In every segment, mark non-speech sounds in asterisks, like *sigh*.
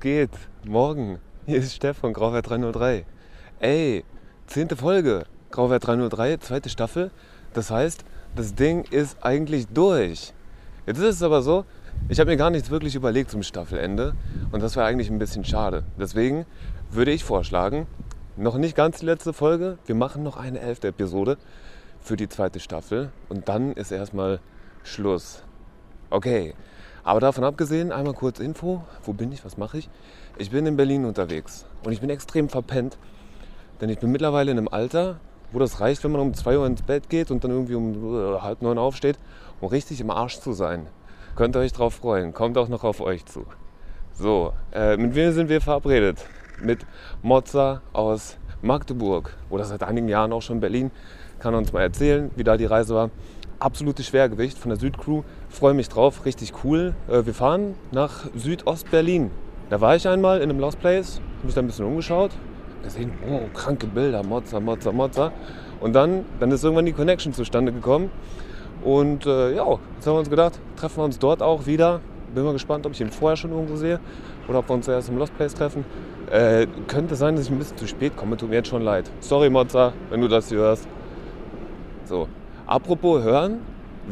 Geht? Morgen. Hier ist Steff von Grauwert 303. Ey, zehnte Folge. Grauwert 303, zweite Staffel. Das heißt, das Ding ist eigentlich durch. Jetzt ist es aber so, ich habe mir gar nichts wirklich überlegt zum Staffelende. Und das wäre eigentlich ein bisschen schade. Deswegen würde ich vorschlagen, noch nicht ganz die letzte Folge. Wir machen noch eine elfte Episode für die zweite Staffel. Und dann ist erstmal Schluss. Okay, aber davon abgesehen, einmal kurz Info. Wo bin ich? Was mache ich? Ich bin in Berlin unterwegs und ich bin extrem verpennt, denn ich bin mittlerweile in einem Alter, wo das reicht, wenn man um 2 Uhr ins Bett geht und dann irgendwie um äh, halb neun aufsteht, um richtig im Arsch zu sein. Könnt ihr euch drauf freuen. Kommt auch noch auf euch zu. So, äh, mit wem sind wir verabredet? Mit Mozza aus Magdeburg oder seit einigen Jahren auch schon in Berlin. Kann uns mal erzählen, wie da die Reise war absolutes Schwergewicht von der Südcrew. Freue mich drauf, richtig cool. Äh, wir fahren nach Südost-Berlin. Da war ich einmal in einem Lost Place, habe mich da ein bisschen umgeschaut, gesehen, oh, kranke Bilder, Mozza, Mozza, Mozza. Und dann, dann ist irgendwann die Connection zustande gekommen. Und äh, ja, jetzt haben wir uns gedacht, treffen wir uns dort auch wieder. Bin mal gespannt, ob ich ihn vorher schon irgendwo sehe oder ob wir uns erst im Lost Place treffen. Äh, könnte sein, dass ich ein bisschen zu spät komme, tut mir jetzt schon leid. Sorry, Mozza, wenn du das hier hörst. So, Apropos hören,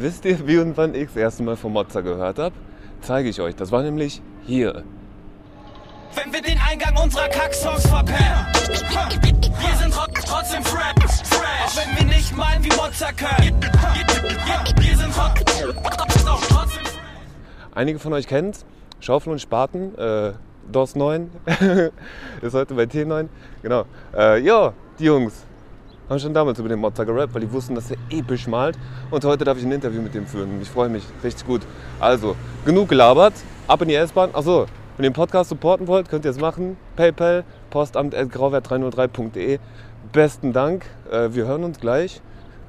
wisst ihr, wie und wann ich das erste Mal von Mozza gehört habe? Zeige ich euch. Das war nämlich hier. Wenn wir den Eingang unserer Kacksongs verpennen, wir sind trotzdem fresh. Auch wenn wir nicht malen wie Mozza können, wir sind trotzdem fresh. Einige von euch kennen es. Schaufel und Spaten, äh, DOS 9, *laughs* ist heute bei T9. Genau. Äh, ja, die Jungs, haben schon damals über den Mozza gerappt, weil die wussten, dass er episch malt. Und heute darf ich ein Interview mit dem führen. Ich freue mich richtig gut. Also, genug gelabert. Ab in die S-Bahn. Achso, wenn ihr den Podcast supporten wollt, könnt ihr es machen. PayPal, postamt.grauwert303.de. Besten Dank. Äh, wir hören uns gleich.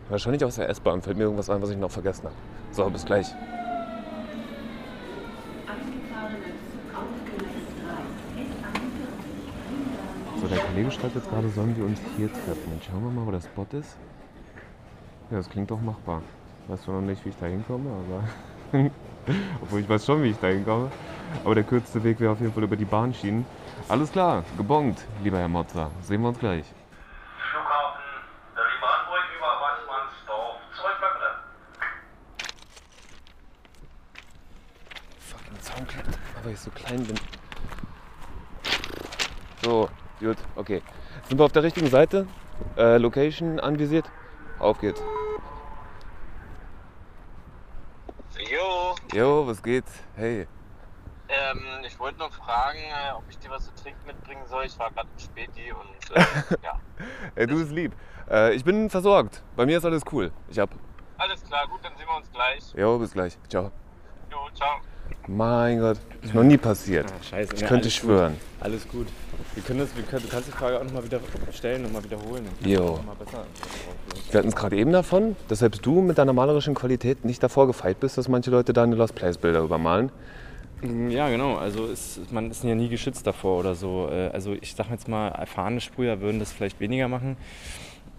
Wahrscheinlich aus der S-Bahn fällt mir irgendwas ein, was ich noch vergessen habe. So, bis gleich. So, der Kollege schreibt jetzt gerade, sollen wir uns hier treffen. Dann schauen wir mal, wo der Spot ist. Ja, das klingt doch machbar. Ich weiß zwar noch nicht, wie ich da hinkomme, aber. *laughs* Obwohl ich weiß schon, wie ich da hinkomme. Aber der kürzeste Weg wäre auf jeden Fall über die Bahnschienen. Alles klar, gebongt, lieber Herr Motzer. Sehen wir uns gleich. Flughafen Riemanburg über Weißmannsdorf. Zurück. Fucking Soundcloud, weil ich so klein bin. So, gut, okay. Sind wir auf der richtigen Seite? Äh, Location anvisiert? Auf geht's. Jo, Jo, was geht? Hey. ähm, ich wollte nur fragen, äh, ob ich dir was zu trinken mitbringen soll. Ich war gerade im Späti und äh, *laughs* ja. Ey, du bist lieb. Äh, ich bin versorgt. Bei mir ist alles cool. Ich hab. Alles klar, gut, dann sehen wir uns gleich. Jo, bis gleich. Ciao. Jo, ciao. Mein Gott, ist noch nie passiert. Ah, scheiße. Ich ja, könnte alles schwören. Gut. Alles gut. Wir können das, wir können, du kannst die Frage auch nochmal wieder stellen und mal wiederholen. Jo. wir hatten es gerade eben davon, dass selbst du mit deiner malerischen Qualität nicht davor gefeit bist, dass manche Leute deine Lost Place Bilder übermalen. Mm, Ja, genau. Also es, man ist ja nie geschützt davor oder so. Äh, Also ich sag jetzt mal, erfahrene Sprüher würden das vielleicht weniger machen.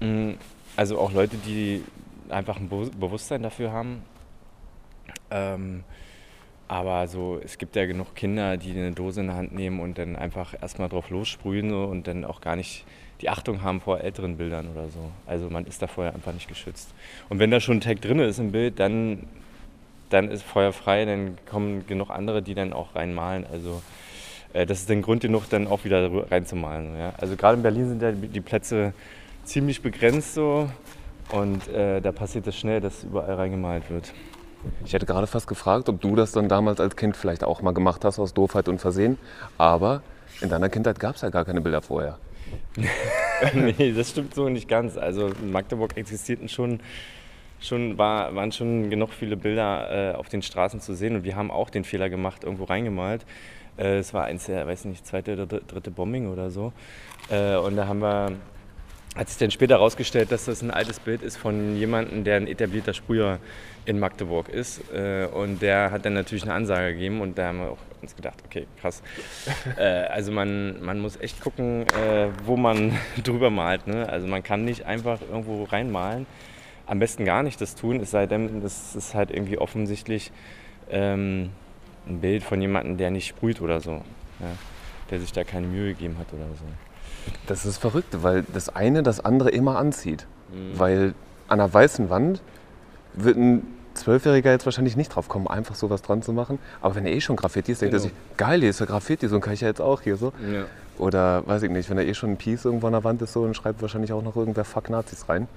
Mm, Also auch Leute, die einfach ein Be- Bewusstsein dafür haben. Ähm, aber so, es gibt ja genug Kinder, die eine Dose in der Hand nehmen und dann einfach erstmal drauf lossprühen und dann auch gar nicht die Achtung haben vor älteren Bildern oder so. Also man ist da vorher einfach nicht geschützt. Und wenn da schon ein Tag drin ist im Bild, dann, dann ist Feuer frei, dann kommen genug andere, die dann auch reinmalen. Also äh, das ist dann Grund genug, dann auch wieder reinzumalen. Ja? Also gerade in Berlin sind ja die Plätze ziemlich begrenzt so und äh, da passiert es schnell, dass überall reingemalt wird. Ich hätte gerade fast gefragt, ob du das dann damals als Kind vielleicht auch mal gemacht hast aus Doofheit und Versehen. Aber in deiner Kindheit gab es ja gar keine Bilder vorher. *laughs* nee, das stimmt so nicht ganz. Also in Magdeburg existierten schon, schon war, waren schon genug viele Bilder äh, auf den Straßen zu sehen und wir haben auch den Fehler gemacht, irgendwo reingemalt. Äh, Es war eins der, weiß nicht, zweite oder dr- dritte Bombing oder so. Äh, Und da haben wir, hat sich dann später herausgestellt, dass das ein altes Bild ist von jemandem, der ein etablierter Sprüher in Magdeburg ist. Äh, Und der hat dann natürlich eine Ansage gegeben und da haben wir auch uns gedacht, okay, krass. *laughs* äh, also man, man muss echt gucken, äh, wo man *laughs* drüber malt. Ne? Also man kann nicht einfach irgendwo reinmalen. Am besten gar nicht das tun, es sei denn, das ist halt irgendwie offensichtlich ähm, ein Bild von jemandem, der nicht sprüht oder so. ja, der sich da keine Mühe gegeben hat oder so. Das ist verrückt, weil das eine das andere immer anzieht. Mhm. Weil an einer weißen Wand wird ein Zwölfjähriger jetzt wahrscheinlich nicht drauf kommen, einfach sowas dran zu machen. Aber wenn er eh schon Graffiti ist, denkt er Genau. sich, geil, hier ist ja Graffiti, so kann ich ja jetzt auch hier so. Ja. Oder weiß ich nicht, wenn da eh schon ein Piece irgendwo an der Wand ist, so, dann schreibt wahrscheinlich auch noch irgendwer Fuck Nazis rein.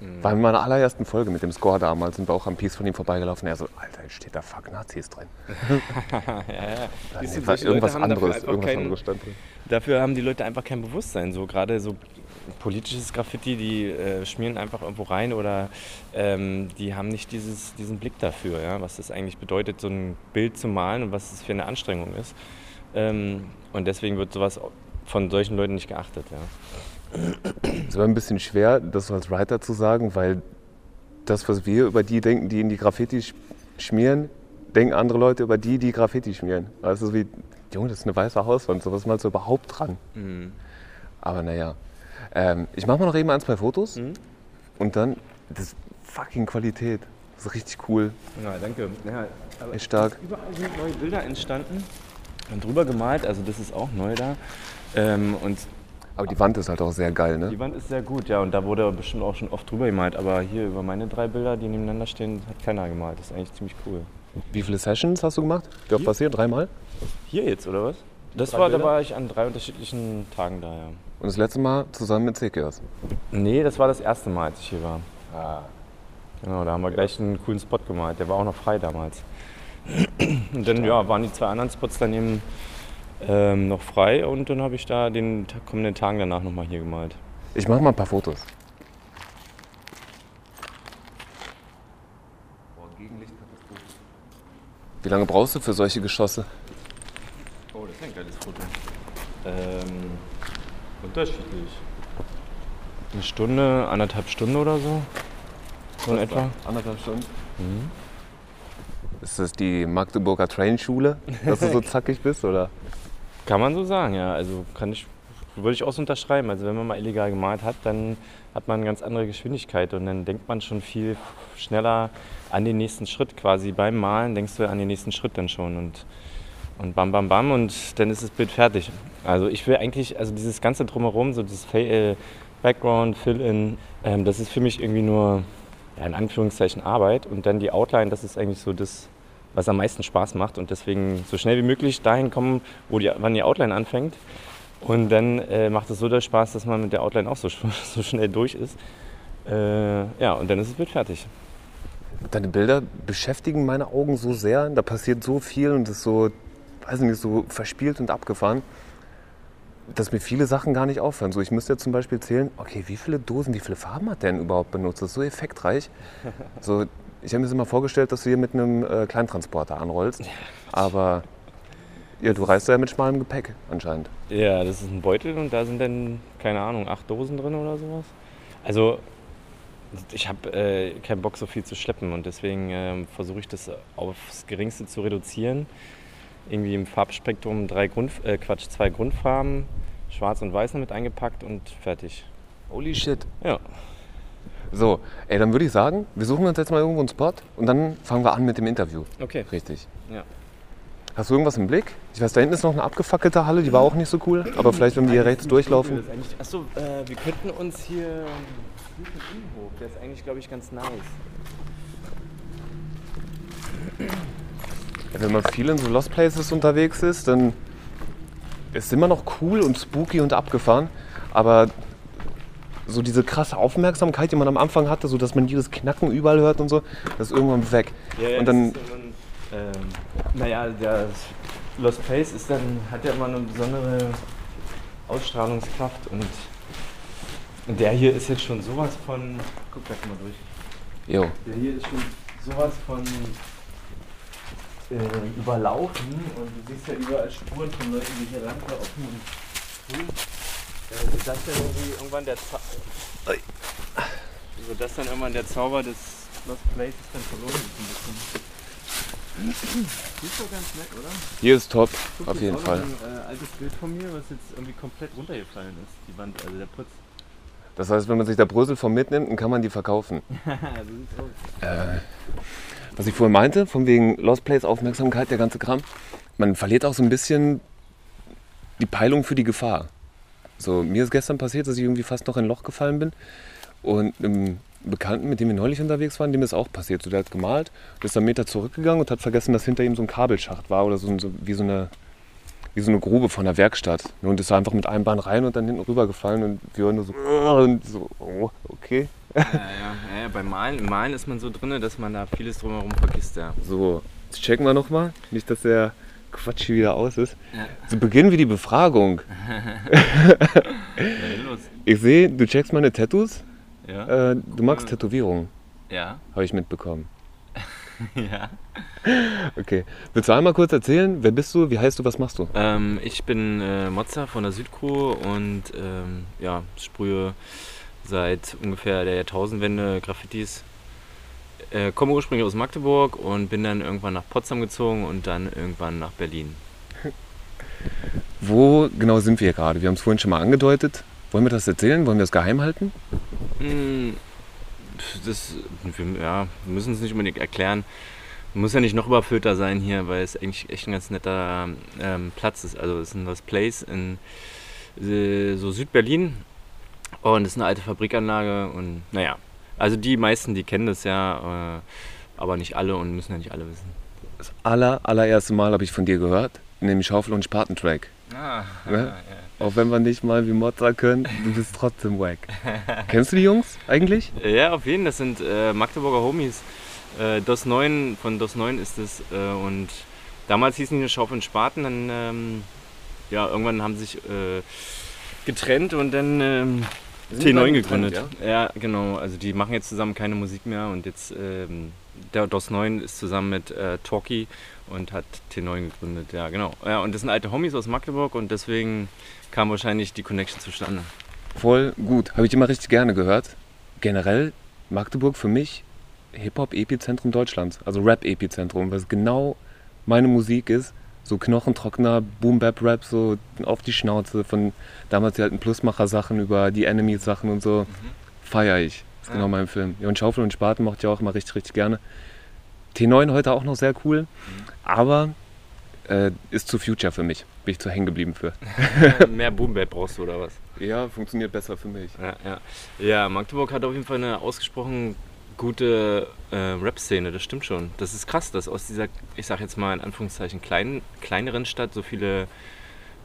Mhm. War in meiner allerersten Folge mit dem Score damals, sind wir auch am Piece von ihm vorbeigelaufen. Er so, Alter, jetzt steht da Fuck Nazis drin. *laughs* ja, ja. Nee, war irgendwas anderes, irgendwas kein- anderes stand drin. Dafür haben die Leute einfach kein Bewusstsein. So gerade so politisches Graffiti, die äh, schmieren einfach irgendwo rein oder ähm, die haben nicht dieses, diesen Blick dafür, ja, was das eigentlich bedeutet, so ein Bild zu malen und was es für eine Anstrengung ist. Ähm, und deswegen wird sowas von solchen Leuten nicht geachtet. Ja. Es war ein bisschen schwer, das so als Writer zu sagen, weil das, was wir über die denken, die in die Graffiti sch- schmieren, denken andere Leute über die, die Graffiti schmieren. Also so wie, Junge, das ist eine weiße Hauswand, sowas malst du überhaupt dran. Aber naja. Ähm, ich mache mal noch eben ein, zwei Fotos Mhm. und dann, das ist fucking Qualität. Das ist richtig cool, Ja, danke. Ja, aber echt stark. Überall sind neue Bilder entstanden und drüber gemalt, also das ist auch neu da. Ähm, und Aber die Wand ist halt auch sehr geil, ne? Die Wand ist sehr gut, ja, und da wurde bestimmt auch schon oft drüber gemalt. Aber hier über meine drei Bilder, die nebeneinander stehen, hat keiner gemalt. Das ist eigentlich ziemlich cool. Wie viele Sessions hast du gemacht? Wie oft Hier? passiert? Dreimal? Hier jetzt, oder was? Das war, da war ich an drei unterschiedlichen Tagen da, ja. Und das letzte Mal zusammen mit Sekios. Nee, das war das erste Mal, als ich hier war. Ah. Genau, da haben wir gleich einen coolen Spot gemalt. Der war auch noch frei damals. *clears throat* Und dann ja, waren die zwei anderen Spots daneben ähm, noch frei und dann habe ich da den kommenden Tagen danach nochmal hier gemalt. Ich mache mal ein paar Fotos. Wie lange brauchst du für solche Geschosse? Oh, das ist ein geiles Foto. Ähm, unterschiedlich. Eine Stunde, anderthalb Stunden oder so. So in etwa. Anderthalb Stunden. Ist das die Magdeburger Trainschule, dass du so *laughs* zackig bist? Oder? Kann man so sagen, ja. Also kann ich, würde ich auch so unterschreiben. Also wenn man mal illegal gemalt hat, dann hat man eine ganz andere Geschwindigkeit und dann denkt man schon viel schneller an den nächsten Schritt quasi. Beim Malen denkst du an den nächsten Schritt dann schon und, und bam, bam, bam und dann ist das Bild fertig. Also ich will eigentlich, also dieses ganze Drumherum, so dieses Fa- äh, Background, Fill-In, ähm, das ist für mich irgendwie nur ja, in Anführungszeichen Arbeit und dann die Outline, das ist eigentlich so das, was am meisten Spaß macht und deswegen so schnell wie möglich dahin kommen, wo die, wann die Outline anfängt. Und dann äh, macht es so der Spaß, dass man mit der Outline auch so, *laughs* so schnell durch ist. Äh, ja, und dann ist das Bild fertig. Deine Bilder beschäftigen meine Augen so sehr. Da passiert so viel und ist so, weiß nicht, so verspielt und abgefahren, dass mir viele Sachen gar nicht auffallen. So, ich müsste jetzt zum Beispiel zählen, okay, wie viele Dosen, wie viele Farben hat der denn überhaupt benutzt? Das ist so effektreich. *laughs* So, ich habe mir das immer vorgestellt, dass du hier mit einem äh, Kleintransporter anrollst. Aber ja, du reist ja mit schmalem Gepäck anscheinend. Ja, das ist ein Beutel und da sind dann, keine Ahnung, acht Dosen drin oder sowas. Also ich habe äh, keinen Bock, so viel zu schleppen und deswegen ähm, versuche ich das aufs Geringste zu reduzieren. Irgendwie im Farbspektrum drei Grund, äh, Quatsch, zwei Grundfarben, schwarz und weiß mit eingepackt und fertig. Holy shit. Ja, So, ey, dann würde ich sagen, wir suchen uns jetzt mal irgendwo einen Spot und dann fangen wir an mit dem Interview. okay. Richtig. Ja. Hast du irgendwas im Blick? Ich weiß, da hinten ist noch eine abgefackelte Halle, die war auch nicht so cool. Aber vielleicht, wenn wir hier rechts durchlaufen. Achso, äh, wir könnten uns hier. Der ist eigentlich, glaube ich, ganz nice. Wenn man viel in so Lost Places unterwegs ist, dann ist es immer noch cool und spooky und abgefahren. Aber so diese krasse Aufmerksamkeit, die man am Anfang hatte, so dass man jedes Knacken überall hört und so, das ist irgendwann weg. und dann, das ist immer ein, ähm, naja, der Lost Place ist dann, hat ja immer eine besondere Ausstrahlungskraft und, und der hier ist jetzt schon sowas von. Guck gleich mal durch. jo, Der hier ist schon sowas von äh, überlaufen und du siehst ja überall Spuren von Leuten, die hier langlaufen und. Äh, wird das dann irgendwie irgendwann der Zau wird das dann irgendwann der Zauber des Lost Places dann verloren ist ein bisschen. Ist doch ganz nett, oder? hier ist top, Guck, auf jeden auch Fall. Ein äh, altes Bild von mir, was jetzt irgendwie komplett runtergefallen ist, die Wand, also der Putz. Das heißt, wenn man sich da Brösel vom mitnimmt, dann kann man die verkaufen. *laughs* so sieht's aus. Äh, was ich vorhin meinte, von wegen Lost Place, Aufmerksamkeit, der ganze Kram. Man verliert auch so ein bisschen die Peilung für die Gefahr. So, mir ist gestern passiert, dass ich irgendwie fast noch in ein Loch gefallen bin. Und einem Bekannten, mit dem wir neulich unterwegs waren, dem ist auch passiert. So, der hat gemalt, ist einen Meter zurückgegangen und hat vergessen, dass hinter ihm so ein Kabelschacht war oder so, so wie so eine wie so eine Grube von der Werkstatt. Und ist einfach mit einem Bein rein und dann hinten rübergefallen und wir waren nur so, und so oh, okay. Ja, ja, ja, beim Malen, Malen ist man so drin, dass man da vieles drumherum vergisst, ja. So, jetzt checken wir nochmal. Nicht, dass der Quatsch hier wieder aus ist. Ja. So beginnen wir die Befragung. *laughs* Ich sehe, du checkst meine Tattoos. Ja, Äh, du magst Tätowierungen, ja, habe ich mitbekommen. *laughs* ja. Okay. Willst du einmal kurz erzählen, wer bist du, wie heißt du, was machst du? Ähm, ich bin äh, Mozza von der Südcrew und ähm, ja, sprühe seit ungefähr der Jahrtausendwende Graffitis. Äh, komme ursprünglich aus Magdeburg und bin dann irgendwann nach Potsdam gezogen und dann irgendwann nach Berlin. *laughs* Wo genau sind wir hier gerade? Wir haben es vorhin schon mal angedeutet. Wollen wir das erzählen? Wollen wir das geheim halten? Mm, Das, wir, ja, wir müssen es nicht unbedingt erklären. Muss ja nicht noch überfüllter sein hier, weil es eigentlich echt ein ganz netter ähm, Platz ist. Also es ist ein das Place in äh, so Südberlin und es ist eine alte Fabrikanlage und naja, also die meisten, die kennen das ja, äh, aber nicht alle und müssen ja nicht alle wissen. Das aller, allererste Mal habe ich von dir gehört, nämlich Schaufel und Spatentrack. Ah, Ne? Auch wenn wir nicht mal wie Mozza können, du bist trotzdem wack. *laughs* Kennst du die Jungs eigentlich? Ja, auf jeden Fall. Das sind äh, Magdeburger Homies. Äh, DOS 9, von DOS 9 ist es. Äh, und damals hießen die Schaufel und Spaten. Dann, ähm, ja, irgendwann haben sie sich äh, getrennt und dann ähm, T9 gegründet. Ja? genau. Also die machen jetzt zusammen keine Musik mehr und jetzt ähm, der DOS 9 ist zusammen mit äh, Talkie und hat T9 gegründet. Ja, genau. Ja, und das sind alte Homies aus Magdeburg und deswegen kam wahrscheinlich die Connection zustande. Voll gut. Habe ich immer richtig gerne gehört. Generell Magdeburg für mich Hip-Hop-Epizentrum Deutschlands. Also Rap-Epizentrum, was genau meine Musik ist. So knochentrockener Boom-Bap-Rap, so auf die Schnauze von damals die alten Plusmacher-Sachen über die Enemies-Sachen und so. Feier ich. ist Ja. genau mein Film. Ja, und Schaufel und Spaten mochte ich auch immer richtig, richtig gerne. T9 heute auch noch sehr cool, aber äh, ist zu Future für mich. Bin ich zu hängen geblieben für. *laughs* Mehr Boom Bap brauchst du oder was? Ja, funktioniert besser für mich. Ja, ja. ja, Magdeburg hat auf jeden Fall eine ausgesprochen gute äh, Rap-Szene, das stimmt schon. Das ist krass, dass aus dieser, ich sag jetzt mal in Anführungszeichen, kleinen, kleineren Stadt so viele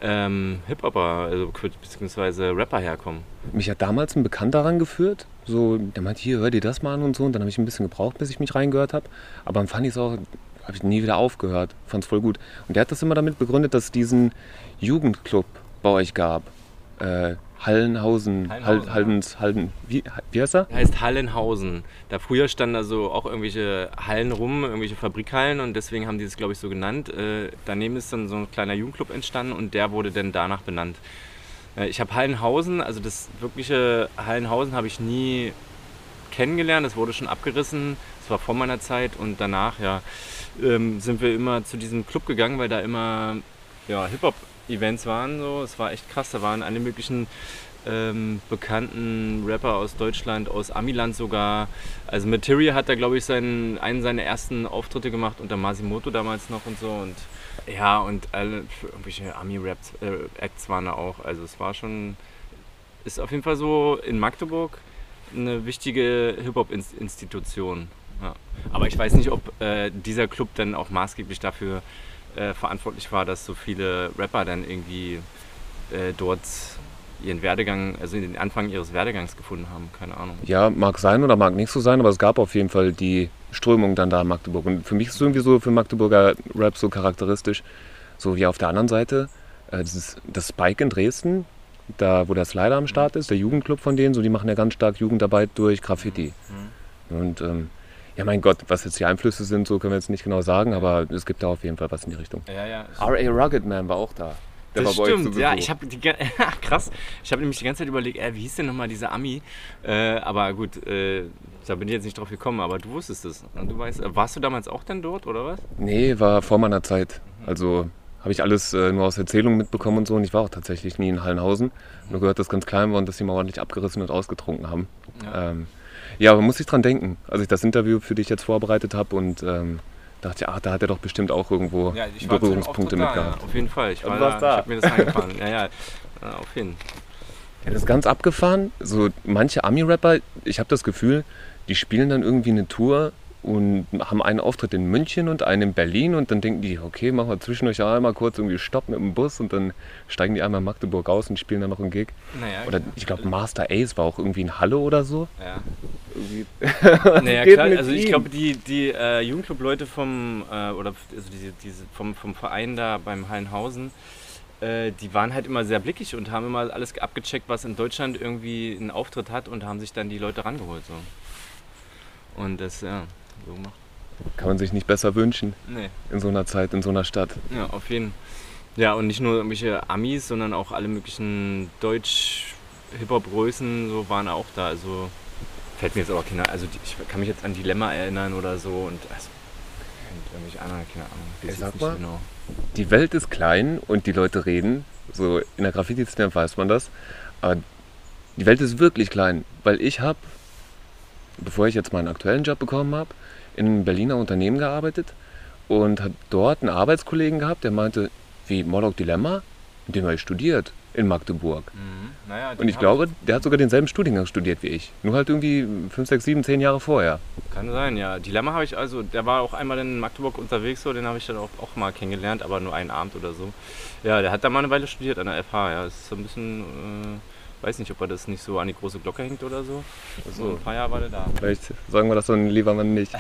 ähm, Hip-Hopper, also beziehungsweise Rapper herkommen. Mich hat damals ein Bekannter rangeführt. So, der meinte, hier, hör dir das mal an und so. Und dann habe ich ein bisschen gebraucht, bis ich mich reingehört habe. Aber dann fand ich es auch, habe ich nie wieder aufgehört. Fand es voll gut. Und der hat das immer damit begründet, dass es diesen Jugendclub bei euch gab. Äh, Hallenhausen, Hallenhausen, Hal, Haldens, Halden, wie, wie heißt er? Heißt Hallenhausen. Da früher standen da so auch irgendwelche Hallen rum, irgendwelche Fabrikhallen und deswegen haben die das, glaube ich, so genannt. Äh, daneben ist dann so ein kleiner Jugendclub entstanden und der wurde dann danach benannt. Äh, ich habe Hallenhausen, also das wirkliche Hallenhausen habe ich nie kennengelernt. Das wurde schon abgerissen. Das war vor meiner Zeit und danach ja, ähm, sind wir immer zu diesem Club gegangen, weil da immer ja, Hip-Hop-Events waren. So. Es war echt krass. Da waren alle möglichen ähm, bekannten Rapper aus Deutschland, aus Amiland sogar. Also Material hat da, glaube ich, seinen, einen seiner ersten Auftritte gemacht unter Masimoto damals noch und so. Und ja, und alle irgendwelche Ami-Rap-Acts waren da auch. Also es war schon, ist auf jeden Fall so in Magdeburg eine wichtige Hip-Hop-Institution. Ja. Aber ich weiß nicht, ob äh, dieser Club dann auch maßgeblich dafür äh, verantwortlich war, dass so viele Rapper dann irgendwie äh, dort ihren Werdegang, also den Anfang ihres Werdegangs gefunden haben. Keine Ahnung. Ja, mag sein oder mag nicht so sein, aber es gab auf jeden Fall die Strömung dann da in Magdeburg. Und für mich ist es irgendwie so für Magdeburger Rap so charakteristisch, so wie auf der anderen Seite, äh, das, ist das Spike in Dresden, da wo der Slider am Start ist, der Jugendclub von denen, so die machen ja ganz stark Jugendarbeit durch Graffiti. Und ähm, ja, mein Gott, was jetzt die Einflüsse sind, so können wir jetzt nicht genau sagen, aber es gibt da auf jeden Fall was in die Richtung. Ja, ja. R.A. Rugged Man war auch da. Der Das stimmt, ja, ich habe *laughs* krass. Ich habe nämlich die ganze Zeit überlegt, äh, wie hieß denn nochmal dieser Ami? Äh, aber gut, äh, da bin ich jetzt nicht drauf gekommen, aber du wusstest es. Du weißt, äh, warst du damals auch dann dort oder was? Nee, war vor meiner Zeit. Also habe ich alles äh, nur aus Erzählungen mitbekommen und so. Und ich war auch tatsächlich nie in Hallenhausen. Nur gehört, dass ganz klein war und dass die mal ordentlich abgerissen und ausgetrunken haben. Ja, ähm, ja aber muss ich dran denken, als ich das Interview für dich jetzt vorbereitet habe und ähm, dachte ich, ach, da hat er doch bestimmt auch irgendwo Ja, Berührungspunkte mit da, ja, auf jeden Fall. Ich, war da, da? ich hab mir das angefahren. ja, ja, ja, auf jeden Fall. Ja, das ist ganz abgefahren. So manche Ami-Rapper, ich habe das Gefühl, die spielen dann irgendwie eine Tour und haben einen Auftritt in München und einen in Berlin und dann denken die, okay, machen wir zwischendurch einmal kurz irgendwie Stopp mit dem Bus und dann steigen die einmal in Magdeburg aus und spielen dann noch einen Gig. Naja, Oder ich glaube, Master Ace war auch irgendwie in Halle oder so. Ja. *laughs* Naja, klar, also ich glaube, die, die äh, Jugendclub-Leute vom, äh, oder also diese, diese, vom, vom Verein da beim Hallenhausen, äh, die waren halt immer sehr blickig und haben immer alles abgecheckt, was in Deutschland irgendwie einen Auftritt hat und haben sich dann die Leute rangeholt. So. Und das, ja, so gemacht. Kann man sich nicht besser wünschen Nee, in so einer Zeit, in so einer Stadt. ja, auf jeden Fall. Ja, und nicht nur irgendwelche Amis, sondern auch alle möglichen Deutsch-Hip-Hop-Größen so waren auch da. Also fällt mir jetzt aber keine, also die, ich kann mich jetzt an Dilemma erinnern oder so und also, irgendwelche anderen, keine Ahnung. Ich jetzt sag nicht mal, genau. Die Welt ist klein und die Leute reden. So in der Graffiti-Szene weiß man das. Aber die Welt ist wirklich klein, weil ich habe, bevor ich jetzt meinen aktuellen Job bekommen habe, in einem Berliner Unternehmen gearbeitet und habe dort einen Arbeitskollegen gehabt, der meinte, wie Moloch Dilemma, mit dem habe ich studiert in Magdeburg. Mhm. Naja, Und ich glaube, der hat sogar denselben Studiengang studiert wie ich. Nur halt irgendwie 5, 6, 7, 10 Jahre vorher. Kann sein, ja. Dilemma habe ich also, der war auch einmal in Magdeburg unterwegs, so, den habe ich dann auch, auch mal kennengelernt, aber nur einen Abend oder so. Ja, der hat da mal eine Weile studiert an der FH, ja. Das ist so ein bisschen, äh, weiß nicht, ob er das nicht so an die große Glocke hängt oder so. So ein paar Jahre war der da. Vielleicht sagen wir das dann lieber mal nicht.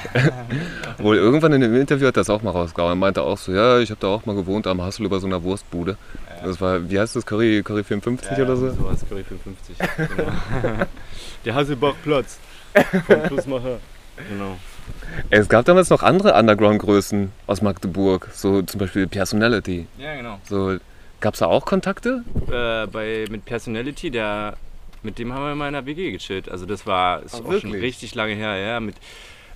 *laughs* Wohl irgendwann in einem Interview hat er das auch mal rausgehauen. Er meinte auch so, ja, ich habe da auch mal gewohnt am Hassel über so einer Wurstbude. Das war, wie heißt das, Curry, Curry 54 oder so? Sowas, Curry 55. *laughs* Genau. *laughs* der Hasselbachplatz vom Schlussmacher. Genau. Es gab damals noch andere Underground-Größen aus Magdeburg, so zum Beispiel Personality. Ja, genau. So, gab es da auch Kontakte? Äh, bei, mit Personality, der, mit dem haben wir mal in der WG gechillt. Also das war ist Ach, auch schon richtig lange her. Ja, mit,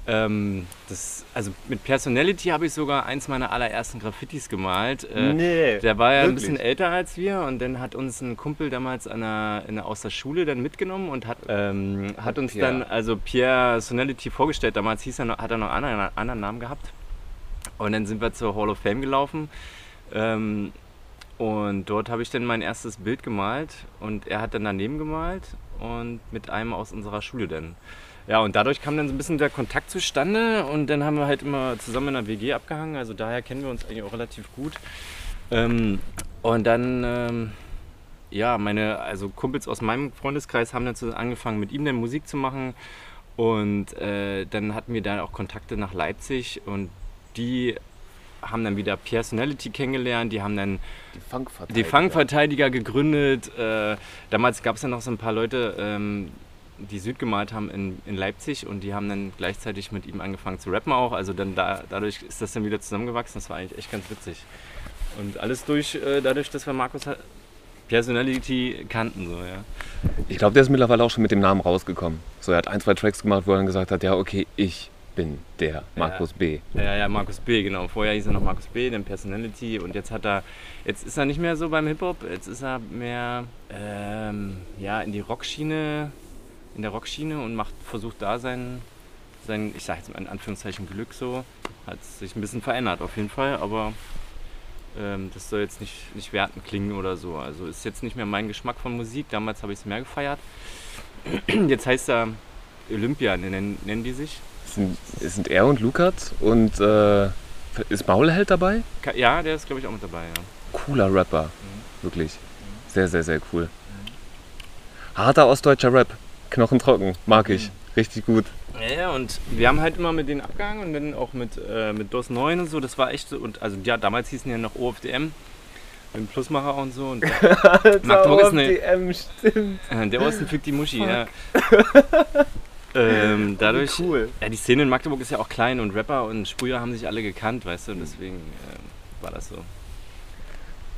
ähm, das, also mit Personality habe ich sogar eins meiner allerersten Graffitis gemalt. Äh, Nee, Der war ja ein wirklich? bisschen älter als wir und dann hat uns ein Kumpel damals an der, in der, aus der Schule dann mitgenommen und hat, ähm, hat uns Pierre. dann, also Pierre Sonality vorgestellt. Damals hieß er noch, hat er noch einen anderen, anderen Namen gehabt. Und dann sind wir zur Hall of Fame gelaufen. Ähm, und dort habe ich dann mein erstes Bild gemalt und er hat dann daneben gemalt und mit einem aus unserer Schule dann. Ja, und dadurch kam dann so ein bisschen der Kontakt zustande und dann haben wir halt immer zusammen in der WG abgehangen. Also daher kennen wir uns eigentlich auch relativ gut. Ähm, und dann, ähm, ja, meine, also Kumpels aus meinem Freundeskreis haben dann angefangen, mit ihm dann Musik zu machen. Und äh, dann hatten wir da auch Kontakte nach Leipzig und die haben dann wieder Personality kennengelernt, die haben dann Die Funkverteidiger. die Fangverteidiger gegründet. Äh, damals gab es ja noch so ein paar Leute, ähm, die Süd gemalt haben in, in Leipzig und die haben dann gleichzeitig mit ihm angefangen zu rappen auch. Also dann da, dadurch ist das dann wieder zusammengewachsen. Das war eigentlich echt ganz witzig. Und alles durch, äh, dadurch, dass wir Markus Personality kannten. So, ja. Ich glaube, der ist mittlerweile auch schon mit dem Namen rausgekommen. So, er hat ein, zwei Tracks gemacht, wo er dann gesagt hat, ja, okay, ich bin der Markus B. Ja, ja, Markus B, genau. Vorher hieß er noch Markus B, dann Personality und jetzt hat er, jetzt ist er nicht mehr so beim Hip-Hop, jetzt ist er mehr ähm, ja, in die Rockschiene, in der Rockschiene und macht, versucht da sein, sein, ich sag jetzt mal in Anführungszeichen Glück so. Hat sich ein bisschen verändert auf jeden Fall, aber ähm, das soll jetzt nicht, nicht wertend klingen oder so. Also ist jetzt nicht mehr mein Geschmack von Musik, damals habe ich es mehr gefeiert. *clears throat* Jetzt heißt er Olympia, nennen, nennen die sich. Es sind, es sind er und Lukas und äh, ist Maulheld dabei? Ja, der ist glaube ich auch mit dabei, ja. Cooler Rapper. Wirklich. Sehr, sehr, sehr cool. Harter ostdeutscher Rap. Knochentrocken. Mag ich. Richtig gut. Ja, und wir haben halt immer mit denen abgehangen und dann auch mit, äh, mit DOS 9 und so, das war echt so. Und also ja, damals hießen ja noch OFDM, mit dem Plusmacher und so. Und *laughs* Magdeburg ist eine, OFDM, stimmt. äh, der Osten fügt die Muschi, ja. *laughs* ähm, dadurch, Cool. ja, die Szene in Magdeburg ist ja auch klein und Rapper und Sprüher haben sich alle gekannt, weißt du, und deswegen äh, war das so.